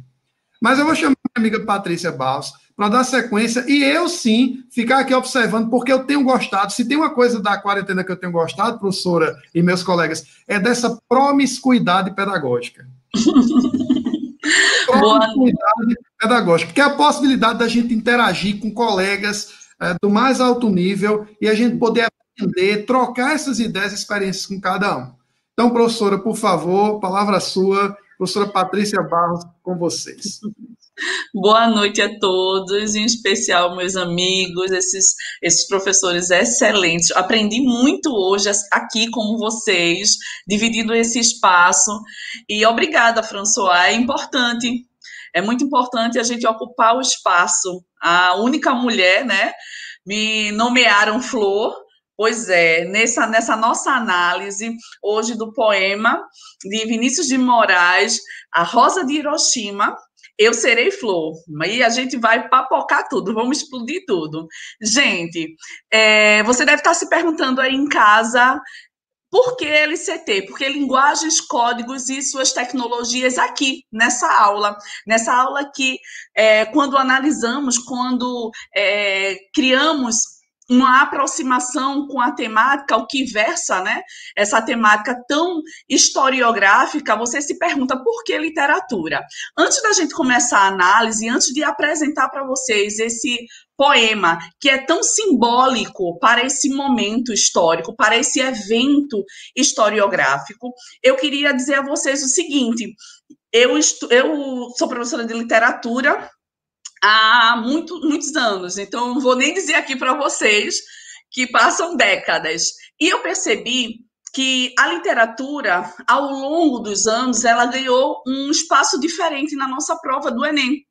Mas eu vou chamar minha amiga Patrícia Barros para dar sequência e eu sim ficar aqui observando, porque eu tenho gostado. Se tem uma coisa da quarentena que eu tenho gostado, professora e meus colegas, é dessa promiscuidade pedagógica. promiscuidade pedagógica, que é a possibilidade da gente interagir com colegas é, do mais alto nível e a gente poder aprender, trocar essas ideias e experiências com cada um. Então, professora, por favor, palavra sua, professora Patrícia Barros, com vocês. Boa noite a todos, em especial meus amigos, esses, esses professores excelentes. Aprendi muito hoje aqui com vocês, dividindo esse espaço. E obrigada, François. É importante, é muito importante a gente ocupar o espaço. A única mulher, né? Me nomearam Flor, Pois é, nessa, nessa nossa análise hoje do poema de Vinícius de Moraes, A Rosa de Hiroshima, eu serei flor. E a gente vai papocar tudo, vamos explodir tudo. Gente, é, você deve estar se perguntando aí em casa. Por que LCT? Porque linguagens, códigos e suas tecnologias aqui, nessa aula. Nessa aula que, é, quando analisamos, quando é, criamos uma aproximação com a temática, o que versa, né? Essa temática tão historiográfica, você se pergunta por que literatura? Antes da gente começar a análise, antes de apresentar para vocês esse poema que é tão simbólico para esse momento histórico, para esse evento historiográfico, eu queria dizer a vocês o seguinte: eu, eu sou professora de literatura há muito, muitos anos, então não vou nem dizer aqui para vocês que passam décadas. E eu percebi que a literatura, ao longo dos anos, ela ganhou um espaço diferente na nossa prova do Enem.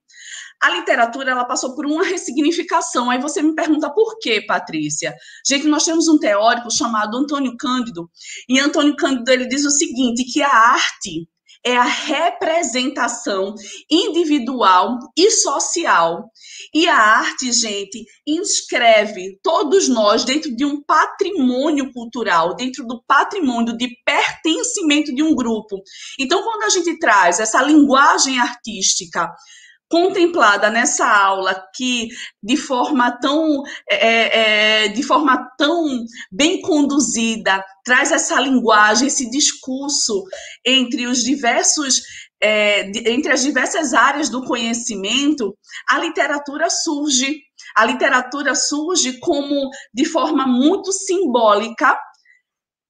A literatura ela passou por uma ressignificação. Aí você me pergunta por quê, Patrícia? Gente, nós temos um teórico chamado Antônio Cândido, e Antônio Cândido ele diz o seguinte, que a arte é a representação individual e social. E a arte, gente, inscreve todos nós dentro de um patrimônio cultural, dentro do patrimônio de pertencimento de um grupo. Então, quando a gente traz essa linguagem artística contemplada nessa aula que de forma tão é, é, de forma tão bem conduzida traz essa linguagem esse discurso entre os diversos é, de, entre as diversas áreas do conhecimento a literatura surge. A literatura surge como de forma muito simbólica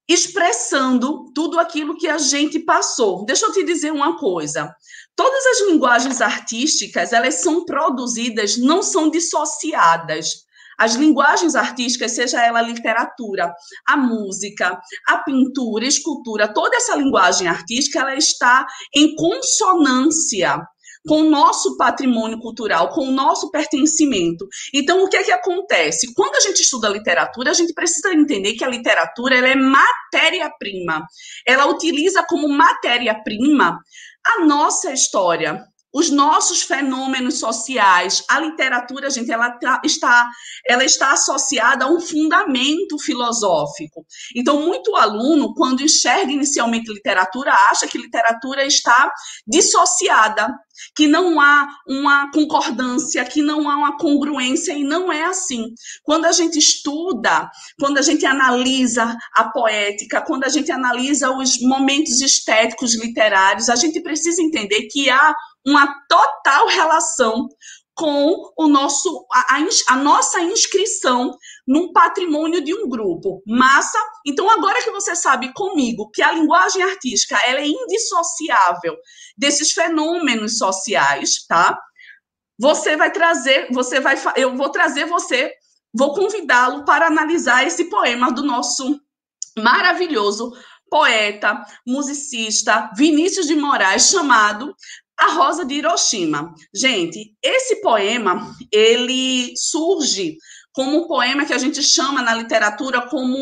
expressando tudo aquilo que a gente passou. Deixa eu te dizer uma coisa. Todas as linguagens artísticas, elas são produzidas, não são dissociadas. As linguagens artísticas, seja ela a literatura, a música, a pintura, a escultura, toda essa linguagem artística, ela está em consonância com o nosso patrimônio cultural, com o nosso pertencimento. Então, o que é que acontece? Quando a gente estuda literatura, a gente precisa entender que a literatura ela é matéria-prima. Ela utiliza como matéria-prima a nossa história, os nossos fenômenos sociais. A literatura, gente, ela tá, está, ela está associada a um fundamento filosófico. Então, muito aluno, quando enxerga inicialmente literatura, acha que literatura está dissociada, que não há uma concordância, que não há uma congruência, e não é assim. Quando a gente estuda, quando a gente analisa a poética, quando a gente analisa os momentos estéticos literários, a gente precisa entender que há uma total relação com o nosso a, a, nossa inscrição num patrimônio de um grupo. Massa? Então agora que você sabe comigo que a linguagem artística ela é indissociável desses fenômenos sociais, tá? Você vai trazer, você vai eu vou trazer você, vou convidá-lo para analisar esse poema do nosso maravilhoso poeta, musicista Vinícius de Moraes, chamado a Rosa de Hiroshima. Gente, esse poema, ele surge como um poema que a gente chama na literatura como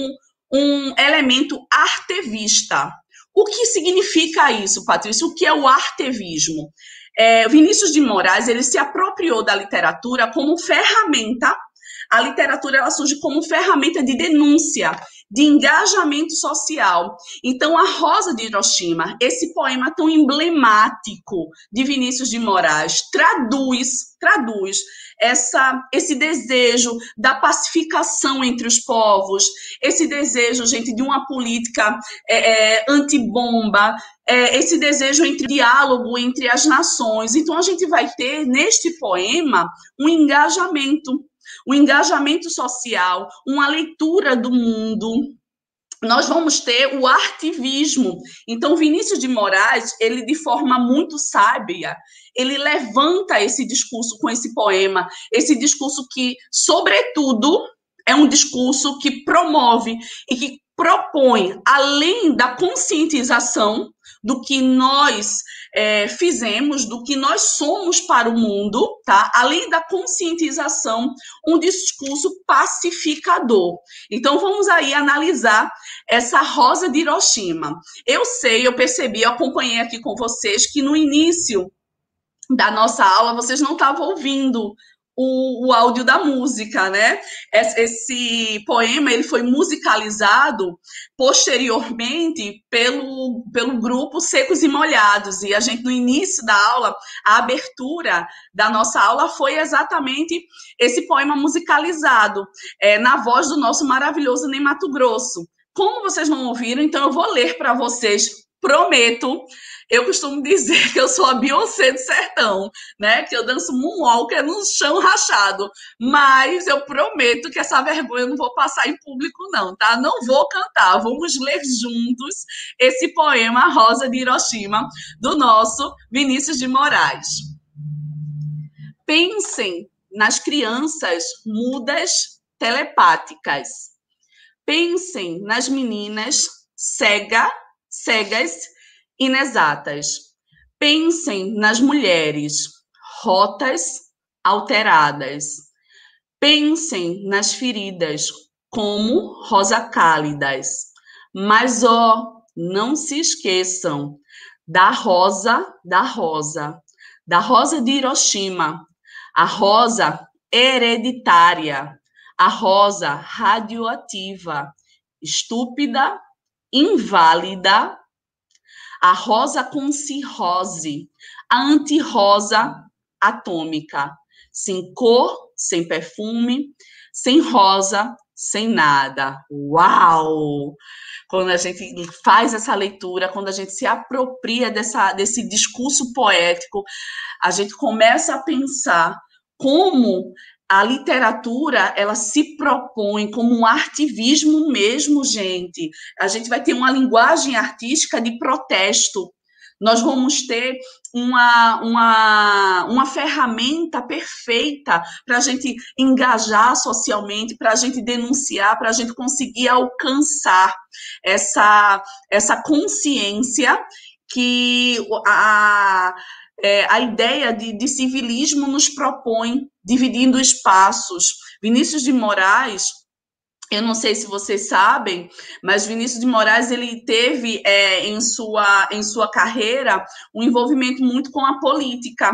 um elemento artevista. O que significa isso, Patrícia? O que é o artevismo? É, Vinícius de Moraes, ele se apropriou da literatura como ferramenta a literatura ela surge como ferramenta de denúncia, de engajamento social. Então, a Rosa de Hiroshima, esse poema tão emblemático de Vinícius de Moraes, traduz, traduz essa, esse desejo da pacificação entre os povos, esse desejo, gente, de uma política é, é, antibomba, é, esse desejo entre diálogo entre as nações. Então, a gente vai ter neste poema um engajamento o engajamento social, uma leitura do mundo. Nós vamos ter o artivismo. Então, Vinícius de Moraes, ele de forma muito sábia, ele levanta esse discurso com esse poema, esse discurso que, sobretudo, é um discurso que promove e que propõe, além da conscientização do que nós é, fizemos, do que nós somos para o mundo, tá? Além da conscientização, um discurso pacificador. Então vamos aí analisar essa rosa de Hiroshima. Eu sei, eu percebi, eu acompanhei aqui com vocês que no início da nossa aula vocês não estavam ouvindo o, o, áudio da música, né? Esse poema ele foi musicalizado posteriormente pelo, pelo grupo Secos e Molhados e a gente no início da aula, a abertura da nossa aula foi exatamente esse poema musicalizado é, na voz do nosso maravilhoso Ney Mato Grosso. Como vocês não ouviram, então eu vou ler para vocês. Prometo eu costumo dizer que eu sou a Beyoncé do sertão, né? Que eu danço moonwalker no chão rachado. Mas eu prometo que essa vergonha eu não vou passar em público, não, tá? Não vou cantar. Vamos ler juntos esse poema Rosa de Hiroshima, do nosso Vinícius de Moraes. Pensem nas crianças mudas telepáticas. Pensem nas meninas cega, cegas inexatas. Pensem nas mulheres, rotas alteradas. Pensem nas feridas, como rosa cálidas. Mas, ó, não se esqueçam da rosa, da rosa, da rosa de Hiroshima, a rosa hereditária, a rosa radioativa, estúpida, inválida, a rosa com cirrose, a antirrosa atômica, sem cor, sem perfume, sem rosa, sem nada. Uau! Quando a gente faz essa leitura, quando a gente se apropria dessa, desse discurso poético, a gente começa a pensar como a literatura ela se propõe como um artivismo mesmo, gente. A gente vai ter uma linguagem artística de protesto. Nós vamos ter uma, uma, uma ferramenta perfeita para a gente engajar socialmente, para a gente denunciar, para a gente conseguir alcançar essa, essa consciência que a, é, a ideia de, de civilismo nos propõe, dividindo espaços. Vinícius de Moraes, eu não sei se vocês sabem, mas Vinícius de Moraes ele teve é, em, sua, em sua carreira um envolvimento muito com a política.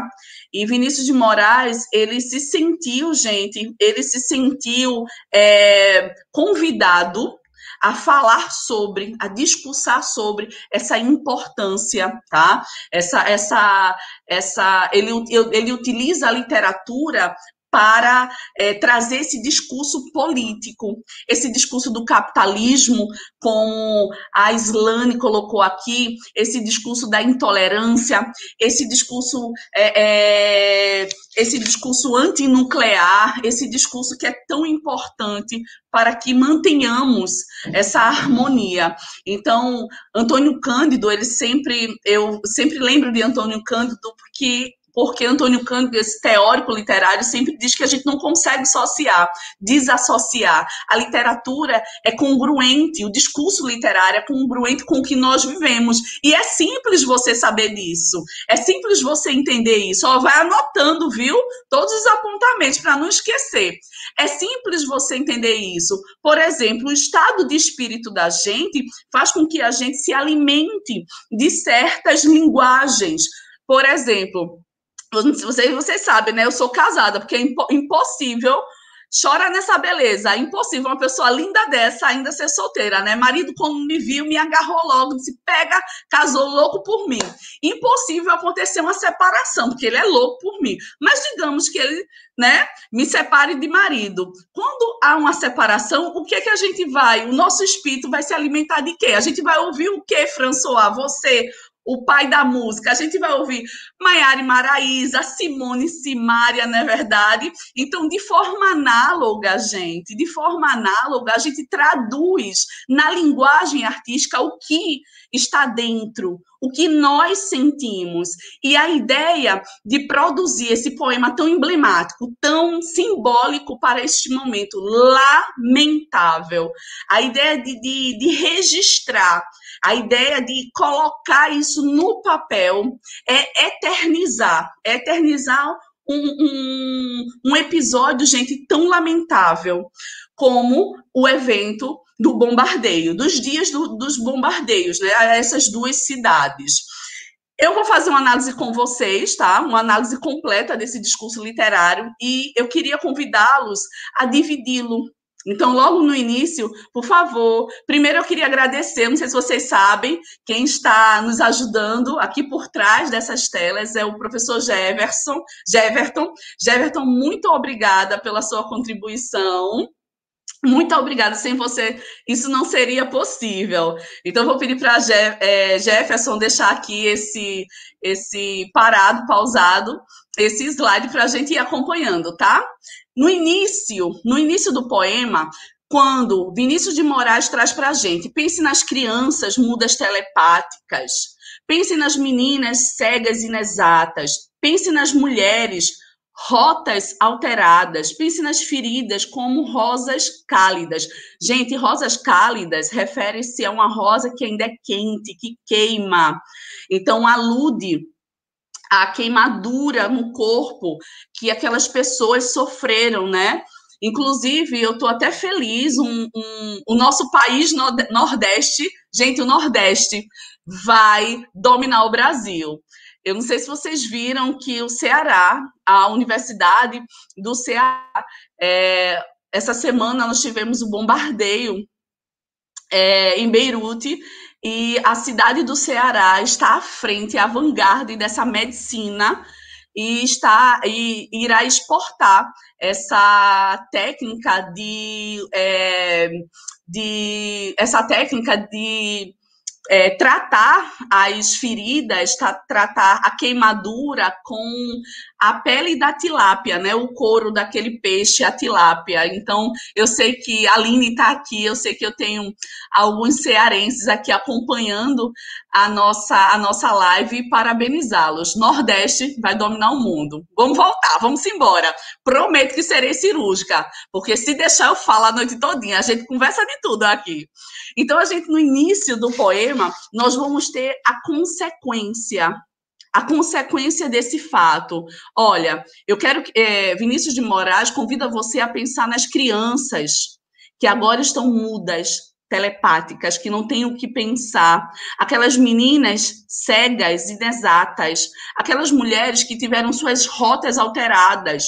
E Vinícius de Moraes ele se sentiu, gente, ele se sentiu é, convidado a falar sobre, a discursar sobre essa importância, tá? Essa, essa, essa, ele, ele utiliza a literatura para é, trazer esse discurso político, esse discurso do capitalismo, como a Islane colocou aqui, esse discurso da intolerância, esse discurso, é, é, esse discurso antinuclear, esse discurso que é tão importante para que mantenhamos essa harmonia. Então, Antônio Cândido, ele sempre, eu sempre lembro de Antônio Cândido porque porque Antônio Cândido, esse teórico literário, sempre diz que a gente não consegue associar, desassociar. A literatura é congruente, o discurso literário é congruente com o que nós vivemos. E é simples você saber disso. É simples você entender isso. Ó, vai anotando, viu? Todos os apontamentos para não esquecer. É simples você entender isso. Por exemplo, o estado de espírito da gente faz com que a gente se alimente de certas linguagens. Por exemplo, vocês, vocês sabem, né? Eu sou casada, porque é impossível. Chora nessa beleza. É impossível uma pessoa linda dessa ainda ser solteira, né? Marido, quando me viu, me agarrou logo, disse: pega, casou louco por mim. Impossível acontecer uma separação, porque ele é louco por mim. Mas digamos que ele, né, me separe de marido. Quando há uma separação, o que é que a gente vai? O nosso espírito vai se alimentar de quê? A gente vai ouvir o quê, François? Você o pai da música. A gente vai ouvir Maiara Maraíza, Simone Simária, não é verdade? Então, de forma análoga, gente, de forma análoga, a gente traduz na linguagem artística o que está dentro, o que nós sentimos. E a ideia de produzir esse poema tão emblemático, tão simbólico para este momento lamentável, a ideia de, de, de registrar a ideia de colocar isso no papel é eternizar, é eternizar um, um, um episódio, gente, tão lamentável como o evento do bombardeio, dos dias do, dos bombardeios, né, essas duas cidades. Eu vou fazer uma análise com vocês, tá? Uma análise completa desse discurso literário e eu queria convidá-los a dividi-lo então, logo no início, por favor, primeiro eu queria agradecer, não sei se vocês sabem, quem está nos ajudando aqui por trás dessas telas é o professor Jefferson. Jefferson, Jefferson, muito obrigada pela sua contribuição. Muito obrigada. Sem você, isso não seria possível. Então, vou pedir para é, Jefferson deixar aqui esse, esse parado, pausado, esse slide para a gente ir acompanhando, tá? No início, no início do poema, quando Vinícius de Moraes traz para a gente, pense nas crianças mudas telepáticas, pense nas meninas cegas inexatas, pense nas mulheres rotas alteradas, pense nas feridas como rosas cálidas. Gente, rosas cálidas refere-se a uma rosa que ainda é quente, que queima. Então, alude a queimadura no corpo que aquelas pessoas sofreram, né? Inclusive, eu estou até feliz, um, um, o nosso país Nordeste, gente, o Nordeste vai dominar o Brasil. Eu não sei se vocês viram que o Ceará, a Universidade do Ceará, é, essa semana nós tivemos o bombardeio é, em Beirute e a cidade do Ceará está à frente, à vanguarda dessa medicina e está e irá exportar essa técnica de, é, de essa técnica de é, tratar as feridas, tá, tratar a queimadura com a pele da tilápia, né? O couro daquele peixe, a tilápia. Então, eu sei que a Aline está aqui, eu sei que eu tenho alguns cearenses aqui acompanhando a nossa, a nossa live e parabenizá-los. Nordeste vai dominar o mundo. Vamos voltar, vamos embora. Prometo que serei cirúrgica, porque se deixar eu falo a noite todinha, a gente conversa de tudo aqui. Então, a gente, no início do poema, nós vamos ter a consequência a consequência desse fato. Olha, eu quero que é, Vinícius de Moraes convida você a pensar nas crianças que agora estão mudas, telepáticas, que não têm o que pensar, aquelas meninas cegas, inexatas, aquelas mulheres que tiveram suas rotas alteradas.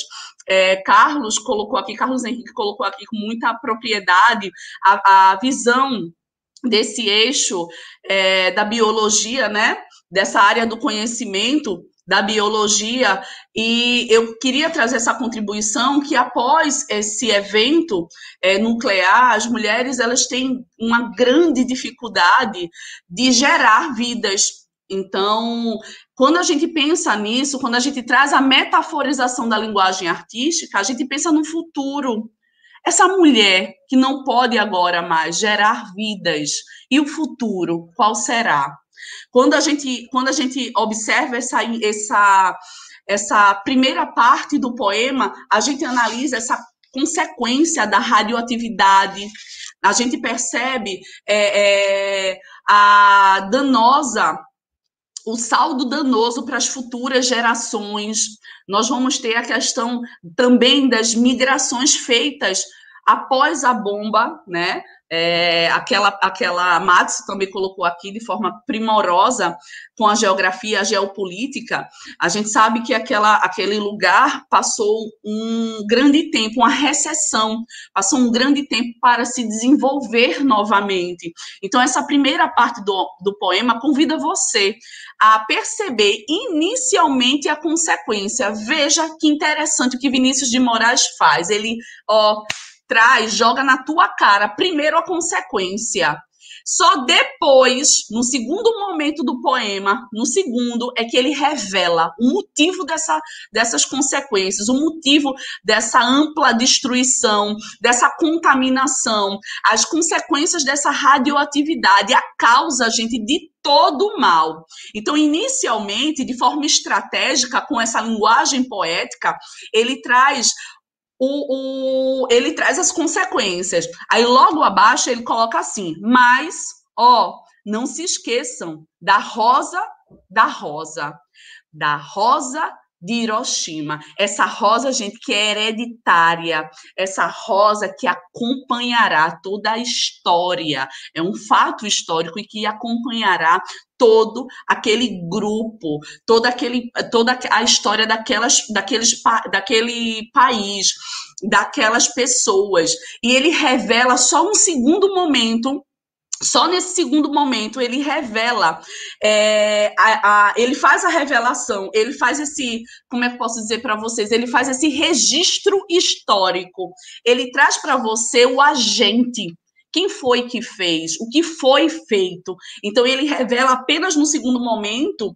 É, Carlos colocou aqui, Carlos Henrique colocou aqui com muita propriedade a, a visão desse eixo é, da biologia, né? Dessa área do conhecimento da biologia e eu queria trazer essa contribuição que após esse evento é, nuclear as mulheres elas têm uma grande dificuldade de gerar vidas. Então quando a gente pensa nisso quando a gente traz a metaforização da linguagem artística a gente pensa no futuro. Essa mulher que não pode agora mais gerar vidas e o futuro qual será quando a gente, quando a gente observa essa, essa, essa primeira parte do poema, a gente analisa essa consequência da radioatividade, a gente percebe é, é, a danosa o saldo danoso para as futuras gerações. Nós vamos ter a questão também das migrações feitas após a bomba, né? É, aquela, aquela Max também colocou aqui de forma primorosa com a geografia a geopolítica. A gente sabe que aquela, aquele lugar passou um grande tempo, uma recessão, passou um grande tempo para se desenvolver novamente. Então, essa primeira parte do, do poema convida você a perceber inicialmente a consequência. Veja que interessante o que Vinícius de Moraes faz. Ele, ó, traz, joga na tua cara primeiro a consequência. Só depois, no segundo momento do poema, no segundo, é que ele revela o motivo dessa, dessas consequências, o motivo dessa ampla destruição, dessa contaminação, as consequências dessa radioatividade, a causa, gente, de todo o mal. Então, inicialmente, de forma estratégica, com essa linguagem poética, ele traz o, o, ele traz as consequências. Aí logo abaixo ele coloca assim: mas, ó, não se esqueçam da rosa da rosa, da rosa de Hiroshima. Essa rosa, gente, que é hereditária, essa rosa que acompanhará toda a história, é um fato histórico e que acompanhará todo aquele grupo, toda, aquele, toda a história daquelas, daqueles, daquele país, daquelas pessoas. E ele revela só um segundo momento só nesse segundo momento ele revela, é, a, a, ele faz a revelação, ele faz esse, como é que posso dizer para vocês? Ele faz esse registro histórico. Ele traz para você o agente. Quem foi que fez? O que foi feito? Então ele revela apenas no segundo momento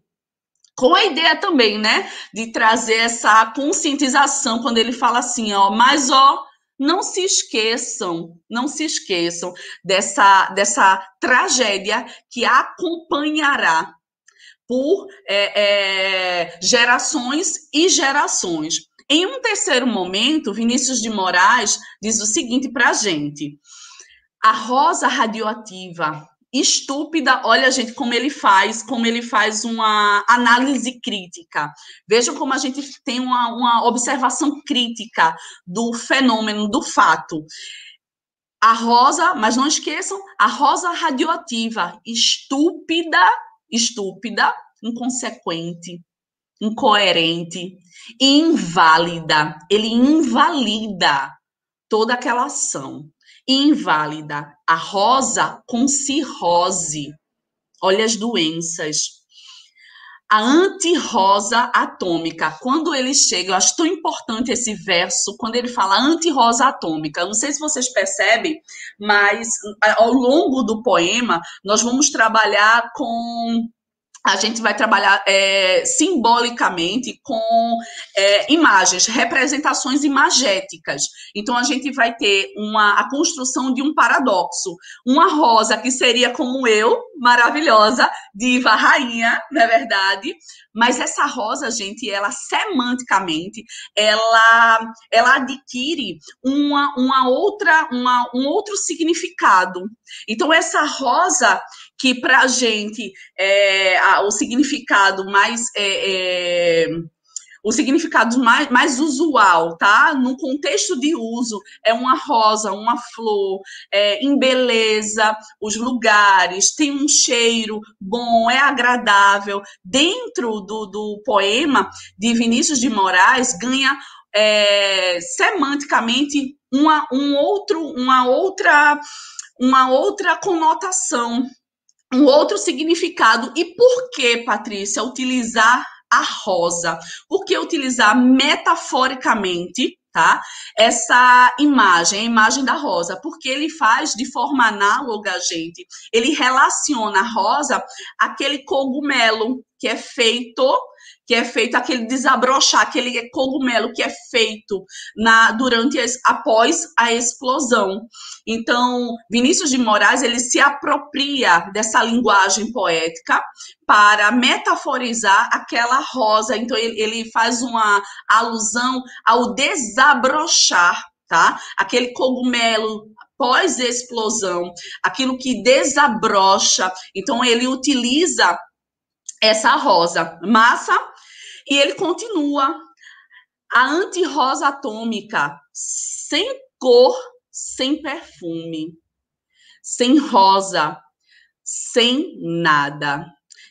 com a ideia também, né, de trazer essa conscientização quando ele fala assim, ó, mas ó, não se esqueçam, não se esqueçam dessa, dessa tragédia que acompanhará por é, é, gerações e gerações. Em um terceiro momento, Vinícius de Moraes diz o seguinte para a gente: a rosa radioativa estúpida. Olha, gente, como ele faz, como ele faz uma análise crítica. Vejam como a gente tem uma, uma observação crítica do fenômeno, do fato. A rosa, mas não esqueçam, a rosa radioativa, estúpida, estúpida, inconsequente, incoerente, inválida. Ele invalida toda aquela ação inválida. A rosa com cirrose. Olha as doenças. A anti-rosa atômica. Quando ele chega, eu acho tão importante esse verso, quando ele fala anti-rosa atômica. Não sei se vocês percebem, mas ao longo do poema, nós vamos trabalhar com a gente vai trabalhar é, simbolicamente com é, imagens, representações imagéticas. Então, a gente vai ter uma, a construção de um paradoxo. Uma rosa que seria como eu, maravilhosa, diva, rainha, não é verdade? Mas essa rosa, gente, ela semanticamente, ela, ela adquire uma, uma outra, uma, um outro significado. Então, essa rosa que para a gente é, o significado mais é, é, o significado mais, mais usual, tá? No contexto de uso, é uma rosa, uma flor, é, embeleza os lugares, tem um cheiro bom, é agradável. Dentro do, do poema de Vinícius de Moraes, ganha é, semanticamente uma, um outro, uma outra uma outra conotação, um outro significado. E por que, Patrícia, utilizar a rosa? Por que utilizar metaforicamente tá? Essa imagem, a imagem da rosa, porque ele faz de forma análoga, gente. Ele relaciona a rosa àquele cogumelo que é feito que é feito aquele desabrochar, aquele cogumelo que é feito na durante após a explosão. Então, Vinícius de Moraes ele se apropria dessa linguagem poética para metaforizar aquela rosa. Então, ele, ele faz uma alusão ao desabrochar, tá? Aquele cogumelo pós-explosão, aquilo que desabrocha. Então, ele utiliza essa rosa. Massa e ele continua. A anti-rosa atômica, sem cor, sem perfume, sem rosa, sem nada.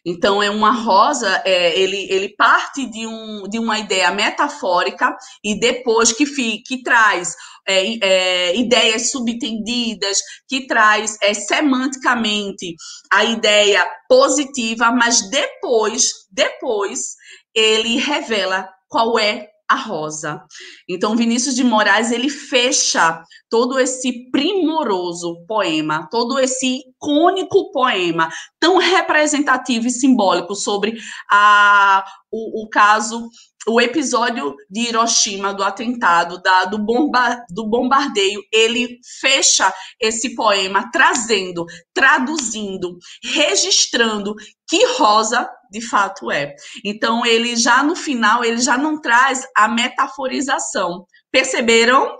Então, é uma rosa, é, ele, ele parte de, um, de uma ideia metafórica e depois que, que traz é, é, ideias subtendidas, que traz é, semanticamente a ideia positiva, mas depois, depois ele revela qual é a rosa. Então, Vinícius de Moraes, ele fecha todo esse primoroso poema, todo esse icônico poema, tão representativo e simbólico sobre a, o, o caso o episódio de Hiroshima, do atentado, da, do, bomba, do bombardeio, ele fecha esse poema trazendo, traduzindo, registrando que rosa de fato é. Então, ele já no final, ele já não traz a metaforização. Perceberam?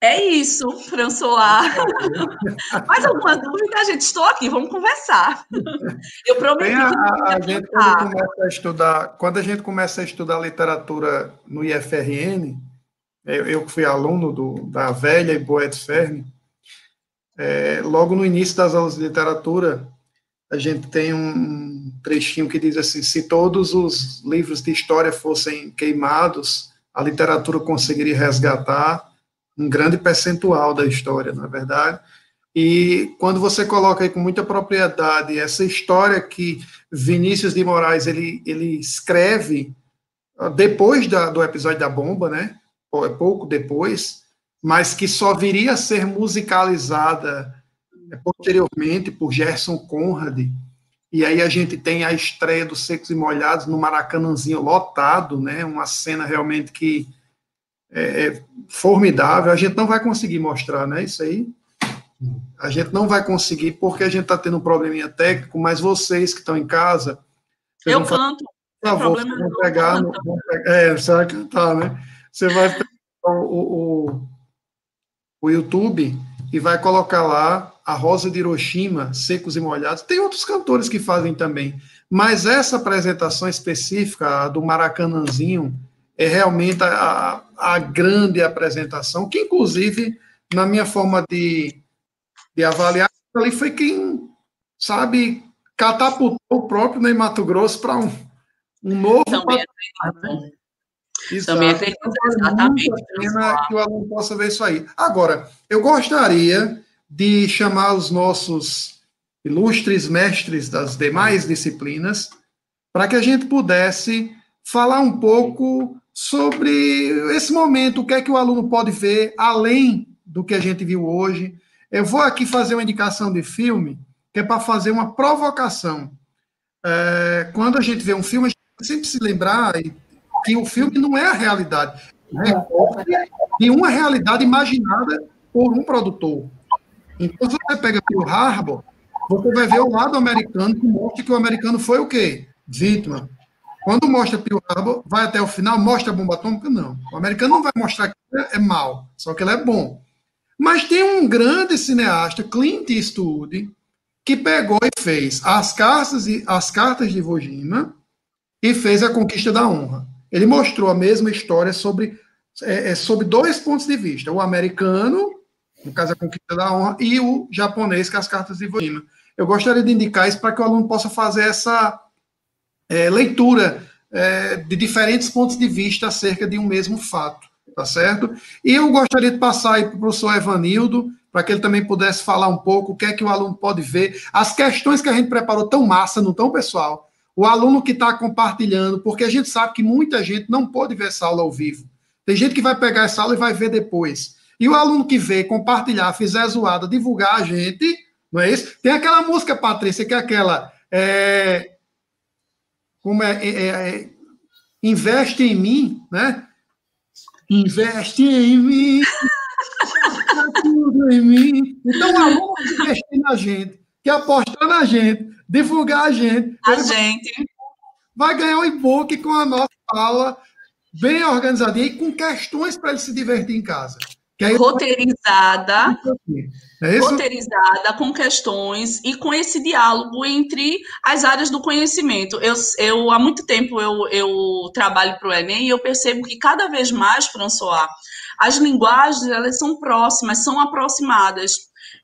É isso, François. Mais alguma dúvida, gente? Estou aqui, vamos conversar. Eu prometo a, que a gente quando começa a estudar, quando a gente começa a estudar literatura no IFRN, eu, que fui aluno do, da velha e boa Ferne, é, logo no início das aulas de literatura, a gente tem um trechinho que diz assim: se todos os livros de história fossem queimados, a literatura conseguiria resgatar um grande percentual da história, na é verdade. E quando você coloca aí com muita propriedade essa história que Vinícius de Moraes ele, ele escreve ah, depois da, do episódio da bomba, né? É pouco depois, mas que só viria a ser musicalizada posteriormente por Gerson Conrad. E aí a gente tem a estreia dos Secos e Molhados no Maracanãzinho lotado, né? Uma cena realmente que é, é, formidável. A gente não vai conseguir mostrar, né? Isso aí. A gente não vai conseguir porque a gente está tendo um probleminha técnico, mas vocês que estão em casa. Eu canto. Por favor, vão pegar. No, vão pegar é, você vai cantar, né? Você vai pegar o, o, o YouTube e vai colocar lá a Rosa de Hiroshima, Secos e Molhados. Tem outros cantores que fazem também, mas essa apresentação específica do Maracanãzinho é realmente a, a grande apresentação, que inclusive, na minha forma de, de avaliar, ali foi quem, sabe, catapultou o próprio Ney Mato Grosso para um, um novo Também patamar. É Também é feito então, exatamente. Pena que o aluno possa ver isso aí. Agora, eu gostaria de chamar os nossos ilustres mestres das demais disciplinas para que a gente pudesse falar um pouco sobre esse momento, o que é que o aluno pode ver além do que a gente viu hoje. Eu vou aqui fazer uma indicação de filme, que é para fazer uma provocação. É, quando a gente vê um filme, a gente sempre se lembrar que o filme não é a realidade, é de uma realidade imaginada por um produtor. Então, se você pega o Harbor, você vai ver o lado americano que mostra que o americano foi o quê? Vítima. Quando mostra Pearl Harbor, vai até o final, mostra a bomba atômica? Não. O americano não vai mostrar que é mal, só que ele é bom. Mas tem um grande cineasta, Clint Eastwood, que pegou e fez as cartas, as cartas de Iwo Jima e fez a conquista da honra. Ele mostrou a mesma história sobre, é, é, sobre dois pontos de vista: o americano, no caso a conquista da honra, e o japonês, é as cartas de Iwo. Eu gostaria de indicar isso para que o aluno possa fazer essa é, leitura é, de diferentes pontos de vista acerca de um mesmo fato, tá certo? E eu gostaria de passar aí para o professor Evanildo, para que ele também pudesse falar um pouco o que é que o aluno pode ver. As questões que a gente preparou tão massa, não tão pessoal. O aluno que está compartilhando, porque a gente sabe que muita gente não pode ver essa aula ao vivo. Tem gente que vai pegar essa aula e vai ver depois. E o aluno que vê, compartilhar, fizer zoada, divulgar a gente, não é isso? Tem aquela música, Patrícia, que é aquela. É, como é, é, é investe em mim, né? Investe em mim tudo em mim. Então, o aluno que investir na gente, que apostar na gente, divulgar a gente. A gente. Vai ganhar um e-book com a nossa aula bem organizadinha e com questões para ele se divertir em casa. Roteirizada, é roteirizada com questões e com esse diálogo entre as áreas do conhecimento. Eu, eu há muito tempo eu, eu trabalho para o Enem e eu percebo que cada vez mais, François, as linguagens elas são próximas, são aproximadas.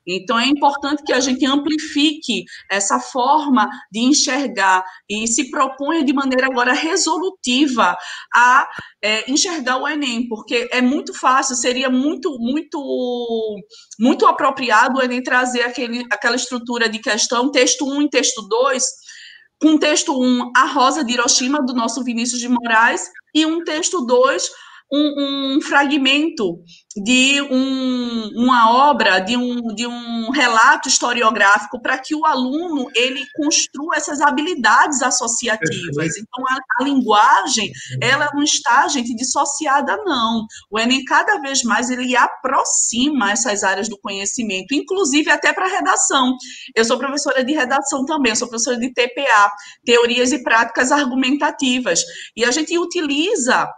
Então, é importante que a gente amplifique essa forma de enxergar e se proponha de maneira agora resolutiva a é, enxergar o Enem, porque é muito fácil, seria muito, muito, muito apropriado o Enem trazer aquele, aquela estrutura de questão, texto 1 e texto 2, com texto 1, a Rosa de Hiroshima, do nosso Vinícius de Moraes, e um texto 2, um, um fragmento de um, uma obra, de um, de um relato historiográfico, para que o aluno ele construa essas habilidades associativas. Então, a, a, linguagem, ela não está, gente, dissociada, não. O Enem, cada vez mais, ele aproxima essas áreas do conhecimento, inclusive até para redação. Eu sou professora de redação também, sou professora de TPA, Teorias e Práticas Argumentativas, e a gente utiliza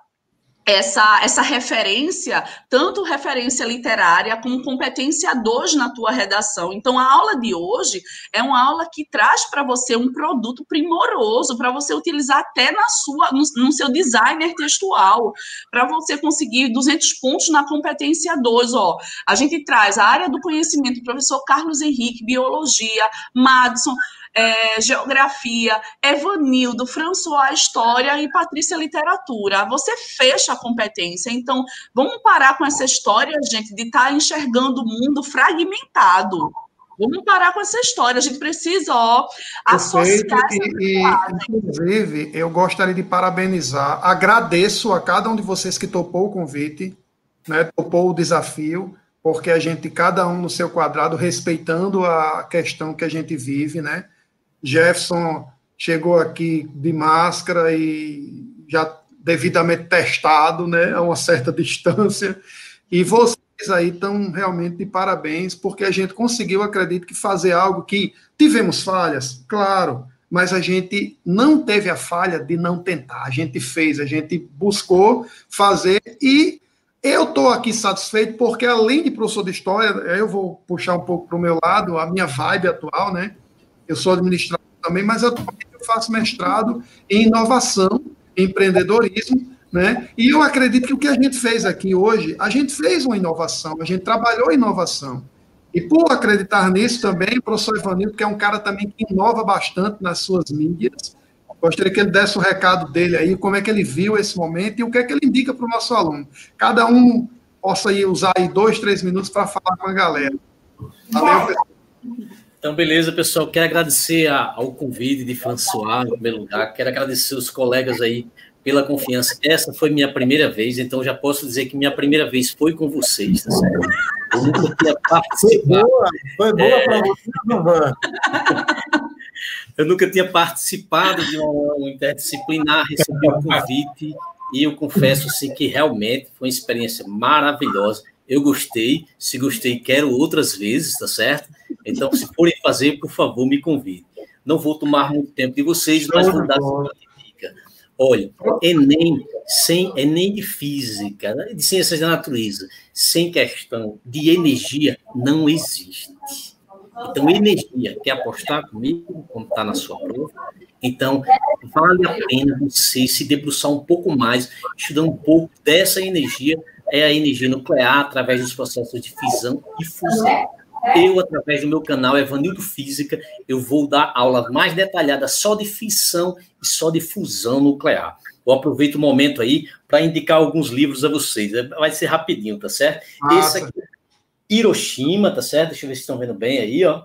essa, essa referência, tanto referência literária como competência 2 na tua redação. Então, a aula de hoje é uma aula que traz para você um produto primoroso para você utilizar até na sua, no, no seu designer textual, para você conseguir 200 pontos na competência 2. Ó, a gente traz a área do conhecimento, professor Carlos Henrique, biologia, Madison, é, Geografia, Evanildo, François História e Patrícia Literatura. Você fecha a competência. Então, vamos parar com essa história, gente, de estar tá enxergando o mundo fragmentado. Vamos parar com essa história. A gente precisa, ó, associar e, Inclusive, eu gostaria de parabenizar, agradeço a cada um de vocês que topou o convite, né, topou o desafio, porque a gente, cada um no seu quadrado, respeitando a questão que a gente vive, né? Jefferson chegou aqui de máscara e já devidamente testado, né, a uma certa distância. E vocês aí estão realmente de parabéns, porque a gente conseguiu, acredito que, fazer algo que tivemos falhas, claro, mas a gente não teve a falha de não tentar. A gente fez, a gente buscou fazer e eu estou aqui satisfeito porque, além de professor de história, eu vou puxar um pouco para o meu lado, a minha vibe atual, né? Eu sou administrador também, mas atualmente eu faço mestrado em inovação, empreendedorismo, né? E eu acredito que o que a gente fez aqui hoje, a gente fez uma inovação, a gente trabalhou inovação. E por acreditar nisso também, o professor Ivanildo, que é um cara também que inova bastante nas suas mídias, gostaria que ele desse o recado dele aí, como é que ele viu esse momento e o que é que ele indica para o nosso aluno. Cada um possa aí usar aí dois, três minutos para falar com a galera. Valeu, pessoal. Então, beleza, pessoal. Quero agradecer ao convite de François, no primeiro lugar. Quero agradecer os colegas aí pela confiança. Essa foi minha primeira vez, então já posso dizer que minha primeira vez foi com vocês, tá certo? Eu nunca tinha participado. Foi boa, foi boa é... para você, Eu nunca tinha participado de uma interdisciplinar, recebi o um convite e eu confesso assim, que realmente foi uma experiência maravilhosa. Eu gostei, se gostei, quero outras vezes, tá certo? Então, se forem fazer, por favor, me convide. Não vou tomar muito tempo de vocês, mas vou dar uma dica. Olha, Enem, sem, Enem de física, né, de ciências da natureza, sem questão de energia, não existe. Então, energia, quer apostar comigo, como está na sua prova? Então, vale a pena você se debruçar um pouco mais, estudar um pouco dessa energia, é a energia nuclear, através dos processos de fisão e fusão. Eu, através do meu canal Evanildo Física, eu vou dar aula mais detalhada só de fissão e só de fusão nuclear. Eu aproveito o momento aí para indicar alguns livros a vocês. Vai ser rapidinho, tá certo? Nossa. Esse aqui, Hiroshima, tá certo? Deixa eu ver se estão vendo bem aí, ó.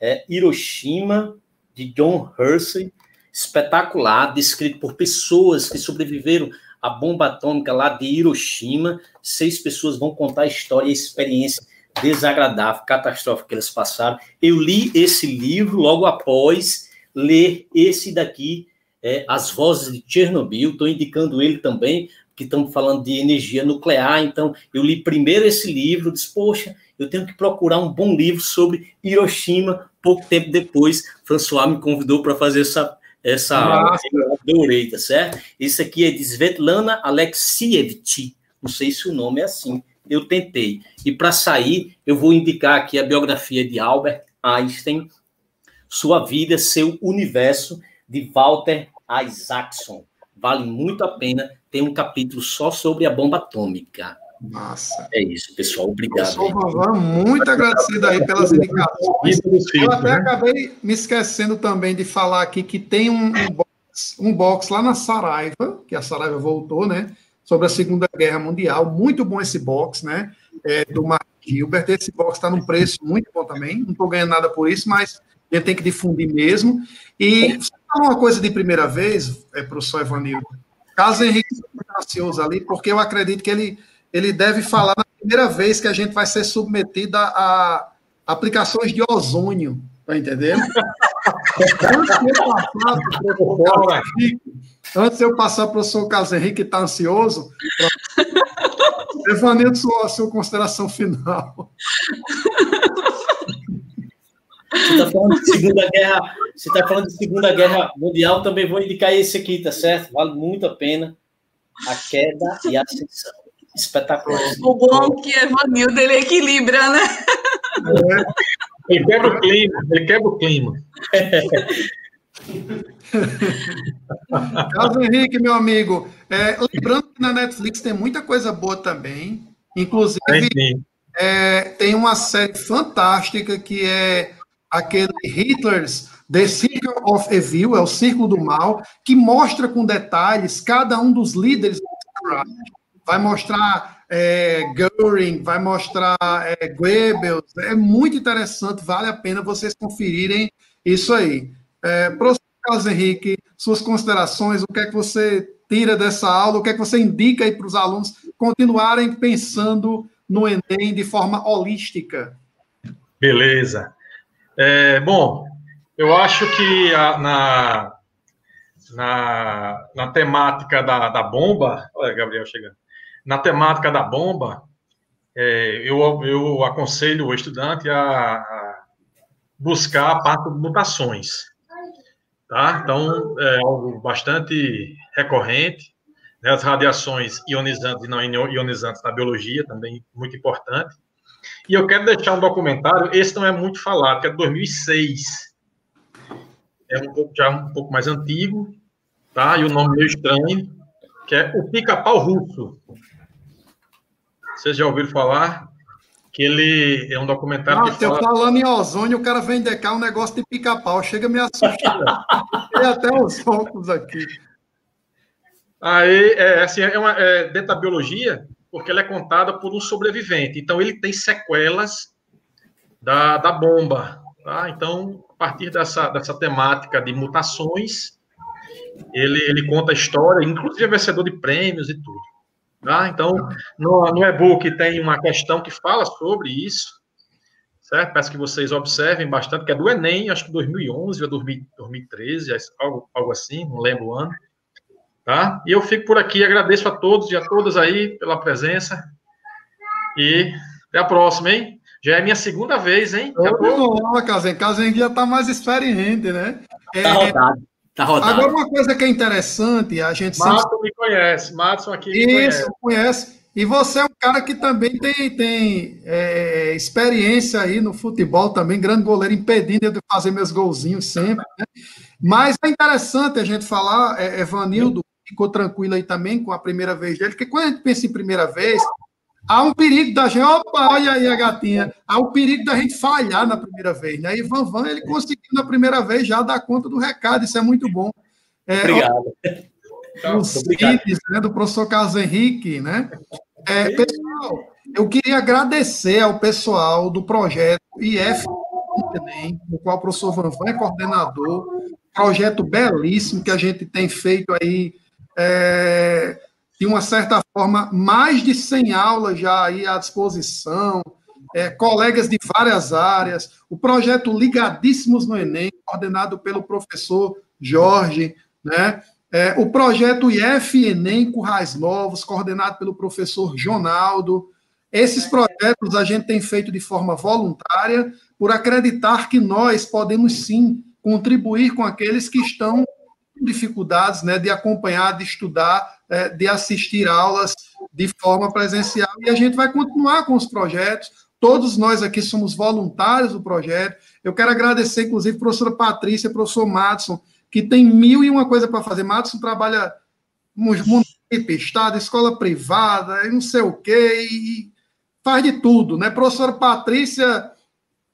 É Hiroshima, de John Hersey. Espetacular, descrito por pessoas que sobreviveram à bomba atômica lá de Hiroshima. Seis pessoas vão contar a história e a experiência desagradável, catastrófica que eles passaram. Eu li esse livro logo após ler esse daqui, é, As Vozes de Chernobyl. Estou indicando ele também, que estamos falando de energia nuclear. Então, eu li primeiro esse livro, disse, poxa, eu tenho que procurar um bom livro sobre Hiroshima. Pouco tempo depois, François me convidou para fazer essa, essa aula. Adorei, tá certo? Esse aqui é de Svetlana Alexievich. Não sei se o nome é assim eu tentei. E para sair, eu vou indicar aqui a biografia de Albert Einstein, Sua Vida, Seu Universo, de Walter Isaacson. Vale muito a pena. Tem um capítulo só sobre a bomba atômica. Massa. É isso, pessoal. Obrigado. Professor muito agradecido aí pelas indicações. Eu até acabei me esquecendo também de falar aqui que tem um, um, box, um box lá na Saraiva, que a Saraiva voltou, né? sobre a Segunda Guerra Mundial. Muito bom esse box, né? É, do Mark Gilbert. Esse box está num preço muito bom também. Não estou ganhando nada por isso, mas a gente tem que difundir mesmo. E uma coisa de primeira vez, é, professor Evanildo, caso Henrique está ansioso ali, porque eu acredito que ele, ele deve falar na primeira vez que a gente vai ser submetido a, aplicações de ozônio, tá entendendo? Antes de eu passar para o professor Carlos Henrique, que está ansioso, Evanildo, sua, sua consideração final. Você está falando de Segunda Guerra, você está falando de Segunda Guerra Mundial, também vou indicar esse aqui, tá certo? Vale muito a pena. A queda e a ascensão. Espetacular. O bom que Evanildo ele equilibra, né? É. Ele quebra o clima, ele quebra o clima. Carlos Henrique, meu amigo, é, lembrando que na Netflix tem muita coisa boa também, inclusive é, tem uma série fantástica que é aquele Hitler's The Circle of Evil, é o Círculo do Mal, que mostra com detalhes cada um dos líderes vai mostrar é, vai mostrar é, Goebbels, é muito interessante, vale a pena vocês conferirem isso aí. É, professor Carlos Henrique, suas considerações, o que é que você tira dessa aula, o que é que você indica aí para os alunos continuarem pensando no Enem de forma holística? Beleza. É, bom, eu acho que a, na, na, na temática da, da bomba, olha, Gabriel chegando, na temática da bomba, é, eu, eu aconselho o estudante a, a buscar a parte de mutações. Tá? Então, é algo bastante recorrente. Né? As radiações ionizantes e não ionizantes na biologia, também muito importante. E eu quero deixar um documentário, esse não é muito falado, que é de 2006. É um pouco, já um pouco mais antigo, tá? E o nome meio estranho, que é O Pica-Pau Russo. Vocês já ouviram falar? que ele é um documentário Nossa, que fala... eu falando em ozônio, o cara vem decar um negócio de pica-pau, chega a me assustar. Tem até os óculos aqui. Aí, é, assim, é uma é, dentro da biologia, porque ela é contada por um sobrevivente. Então, ele tem sequelas da, da bomba. Tá? Então, a partir dessa, dessa temática de mutações, ele, ele conta a história, inclusive é vencedor de prêmios e tudo. Tá? Então, no, no e-book tem uma questão que fala sobre isso, certo? Peço que vocês observem bastante, que é do Enem, acho que 2011 ou 2013, algo, algo assim, não lembro o ano. Tá? E eu fico por aqui, agradeço a todos e a todas aí pela presença. E até a próxima, hein? Já é minha segunda vez, hein? Não, Casen, Casen já está mais experiente, né? É, tá rodado. Tá rodado. Agora, uma coisa que é interessante, a gente Márcio sempre... me conhece, Márcio aqui me Isso, conhece. conhece. E você é um cara que também tem, tem é, experiência aí no futebol também, grande goleiro, impedindo de fazer meus golzinhos sempre. Né? Mas é interessante a gente falar, é, Evanildo ficou tranquilo aí também com a primeira vez dele, porque quando a gente pensa em primeira vez, há um perigo da gente, opa, olha aí a gatinha, há um perigo da gente falhar na primeira vez, né? E Van Van, ele conseguiu na primeira vez já dar conta do recado, isso é muito bom. É, Obrigado. Os filhos né, do professor Carlos Henrique, né? É, pessoal, eu queria agradecer ao pessoal do projeto IF no qual o professor Van Van é coordenador, projeto belíssimo que a gente tem feito aí é, de uma certa forma, mais de 100 aulas já aí à disposição, é, colegas de várias áreas, o projeto Ligadíssimos no Enem, coordenado pelo professor Jorge, né? É, o projeto IF Enem Currais Novos, coordenado pelo professor Jonaldo. Esses projetos a gente tem feito de forma voluntária, por acreditar que nós podemos sim contribuir com aqueles que estão com dificuldades né, de acompanhar, de estudar é, de assistir aulas de forma presencial. E a gente vai continuar com os projetos. Todos nós aqui somos voluntários do projeto. Eu quero agradecer, inclusive, a professora Patrícia, professor Madison, que tem mil e uma coisa para fazer. Madison trabalha município, estado, escola privada, não sei o quê, e faz de tudo, né? Professora Patrícia,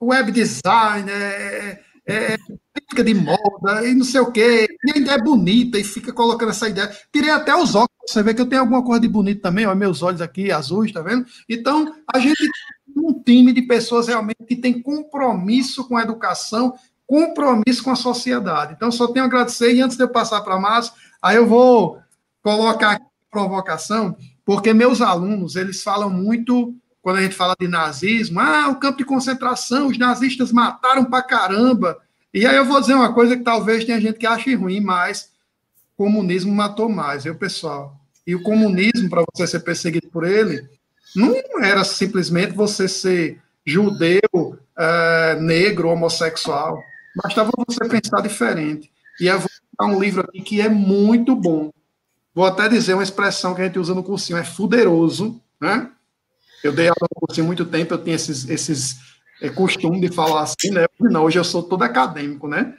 web design, é, é, crítica de moda e não sei o quê, e ainda é bonita e fica colocando essa ideia. Tirei até os óculos, você vê que eu tenho alguma coisa de bonito também, ó, meus olhos aqui azuis, tá vendo? Então, a gente tem um time de pessoas realmente que tem compromisso com a educação, compromisso com a sociedade. Então, só tenho a agradecer, e antes de eu passar para Márcio, aí eu vou colocar aqui a provocação, porque meus alunos, eles falam muito quando a gente fala de nazismo, ah, o campo de concentração, os nazistas mataram pra caramba. E aí eu vou dizer uma coisa que talvez tenha gente que ache ruim, mas o comunismo matou mais, viu, pessoal? E o comunismo, para você ser perseguido por ele, não era simplesmente você ser judeu, é, negro, homossexual. Bastava você pensar diferente. E eu vou dar um livro aqui que é muito bom. Vou até dizer uma expressão que a gente usa no cursinho, é fuderoso, né? Eu dei aula no cursinho muito tempo, eu tinha esses, esses é, costume de falar assim, né? Não, hoje eu sou todo acadêmico, né?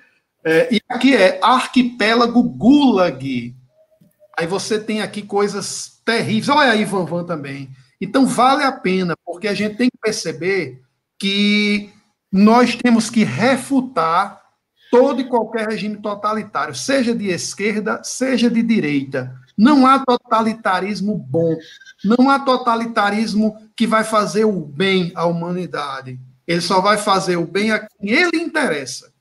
É, e aqui é Arquipélago Gulag. Aí você tem aqui coisas terríveis. Olha aí, Van Van também. Então vale a pena, porque a gente tem que perceber que nós temos que refutar todo e qualquer regime totalitário, seja de esquerda, seja de direita. Não há totalitarismo bom, não há totalitarismo que vai fazer o bem à humanidade. Ele só vai fazer o bem a quem ele interessa.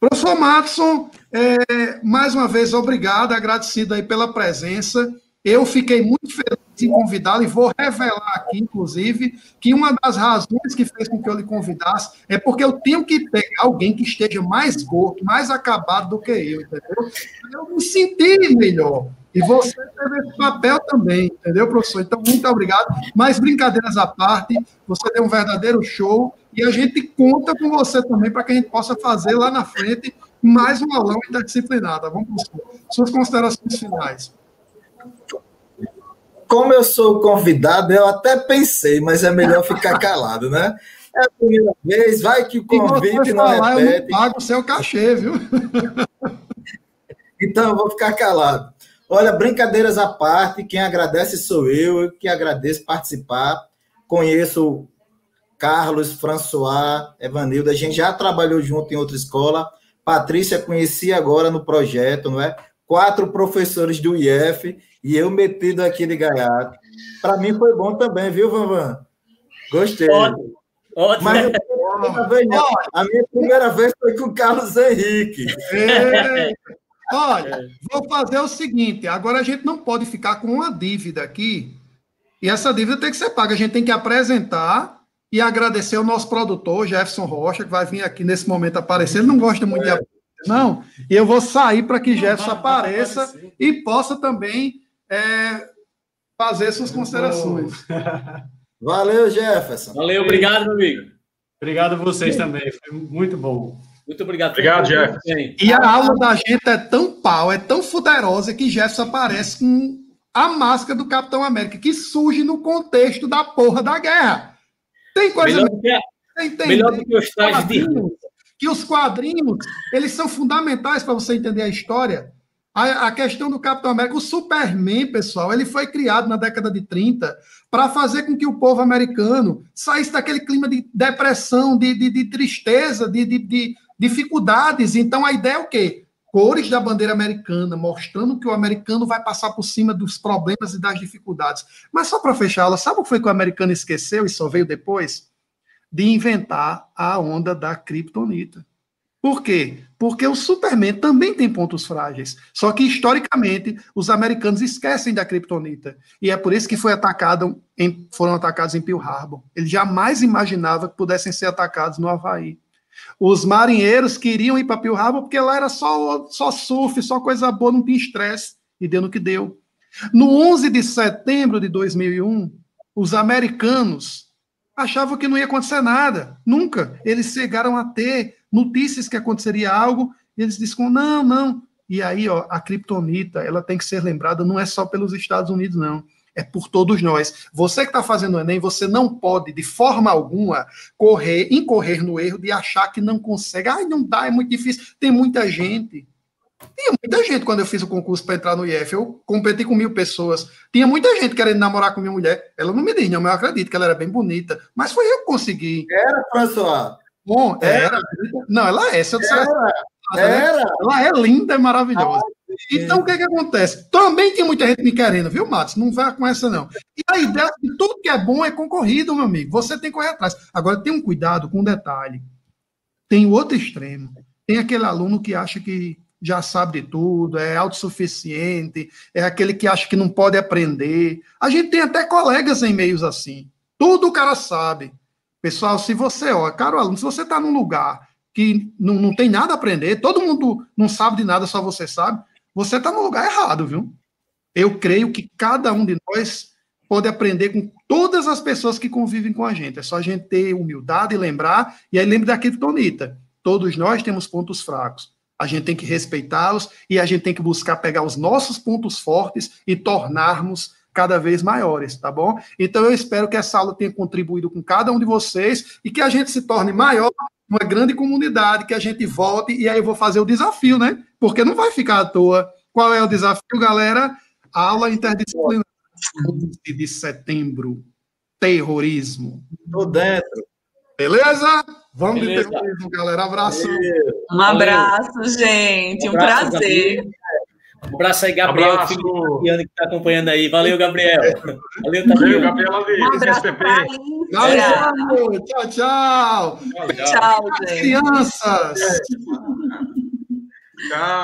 Professor Matson, é, mais uma vez, obrigado, agradecido aí pela presença. Eu fiquei muito feliz em convidá-lo e vou revelar aqui, inclusive, que uma das razões que fez com que eu lhe convidasse é porque eu tenho que pegar alguém que esteja mais gordo, mais acabado do que eu, entendeu? Eu me senti melhor. E você teve esse papel também, entendeu, professor? Então, muito obrigado. Mas, brincadeiras à parte, você deu um verdadeiro show e a gente conta com você também para que a gente possa fazer lá na frente mais um aulão interdisciplinada. Vamos para suas considerações finais. Como eu sou convidado, eu até pensei, mas é melhor ficar calado, né? É a primeira vez, vai que o convite não falar, repete. Eu não pago o seu cachê, viu? então, eu vou ficar calado. Olha, brincadeiras à parte, quem agradece sou eu, eu que agradeço participar. Conheço Carlos, François, Evanildo, a gente já trabalhou junto em outra escola. Patrícia conheci agora no projeto, não é? Quatro professores do IF e eu metido aqui de gaiato. Para mim foi bom também, viu, Vanvan? Gostei. Ótimo. Ótimo. Mas a, vez, a minha primeira vez foi com o Carlos Henrique. É. Olha, é. vou fazer o seguinte: agora a gente não pode ficar com uma dívida aqui, e essa dívida tem que ser paga. A gente tem que apresentar e agradecer ao nosso produtor, Jefferson Rocha, que vai vir aqui nesse momento aparecer. Ele não gosta muito de aparecer, não. E eu vou sair para que Jefferson apareça e possa também é, fazer suas considerações. Valeu, Jefferson. Valeu, obrigado, meu amigo. Obrigado a vocês também, foi muito bom. Muito obrigado. Obrigado, Jefferson. E a aula da gente é tão pau, é tão fuderosa que Jefferson aparece com a máscara do Capitão América, que surge no contexto da porra da guerra. Tem coisa. Melhor do que, melhor do que os trajes de que os quadrinhos eles são fundamentais para você entender a história. A, a, questão do Capitão América, o Superman, pessoal, ele foi criado na década de 30 para fazer com que o povo americano saísse daquele clima de depressão, de, de, de tristeza, de, de, de dificuldades. Então a ideia é o quê? Cores da bandeira americana, mostrando que o americano vai passar por cima dos problemas e das dificuldades. Mas só para fechar ela, sabe o que foi que o americano esqueceu e só veio depois? De inventar a onda da criptonita. Por quê? Porque o Superman também tem pontos frágeis. Só que, historicamente, os americanos esquecem da criptonita. E é por isso que foi atacado em, foram atacados em Pearl Harbor. Eles jamais imaginavam que pudessem ser atacados no Havaí. Os marinheiros queriam ir para Pearl Harbor porque lá era só, só surf, só coisa boa, não tinha estresse. E deu no que deu. No 11 de setembro de 2001, os americanos achavam que não ia acontecer nada, nunca. Eles chegaram a ter notícias que aconteceria algo, eles disseram, não, não. E aí, ó, a criptonita, ela tem que ser lembrada, não é só pelos Estados Unidos, não. É por todos nós. Você que está fazendo o Enem, você não pode, de forma alguma, correr, incorrer no erro de achar que não consegue. Ai, não dá, é muito difícil. Tem muita gente tinha muita gente quando eu fiz o concurso para entrar no IF. Eu competi com mil pessoas. Tinha muita gente querendo namorar com minha mulher. Ela não me diz, não, mas eu acredito que ela era bem bonita. Mas foi eu que consegui. Era, François. Bom, era. era. Não, ela é. Se eu dissesse, era. era. Ela é linda e maravilhosa. Ah, então, o que, que acontece? Também tem muita gente me querendo, viu, Matos? Não vai com essa, não. E a ideia é que tudo que é bom é concorrido, meu amigo. Você tem que correr atrás. Agora, tem um cuidado com um detalhe. Tem o outro extremo. Tem aquele aluno que acha que já sabe de tudo, é autossuficiente, é aquele que acha que não pode aprender. A gente tem até colegas em meios assim. Tudo o cara sabe. Pessoal, se você, ó, caro aluno, se você está num lugar que não, não tem nada a aprender, todo mundo não sabe de nada, só você sabe, você está no lugar errado, viu? Eu creio que cada um de nós pode aprender com todas as pessoas que convivem com a gente. É só a gente ter humildade e lembrar, e aí lembre da criptonita. Todos nós temos pontos fracos a gente tem que respeitá-los e a gente tem que buscar pegar os nossos pontos fortes e tornarmos cada vez maiores, tá bom? Então eu espero que essa aula tenha contribuído com cada um de vocês e que a gente se torne maior, uma grande comunidade, que a gente volte e aí eu vou fazer o desafio, né? Porque não vai ficar à toa. Qual é o desafio, galera? Aula interdisciplinar de setembro. Terrorismo. Tô dentro. Beleza? Vamos Beleza. de terrorismo, galera. Abraço. Um abraço, gente. Um, abraço, prazer. Gabriel. Um abraço aí, Gabriel, abraço. filho que está acompanhando aí. Valeu, Gabriel. Valeu, Valeu Gabriel. Um abraço Valeu, tchau, tchau. Tchau, gente. Crianças. Tchau.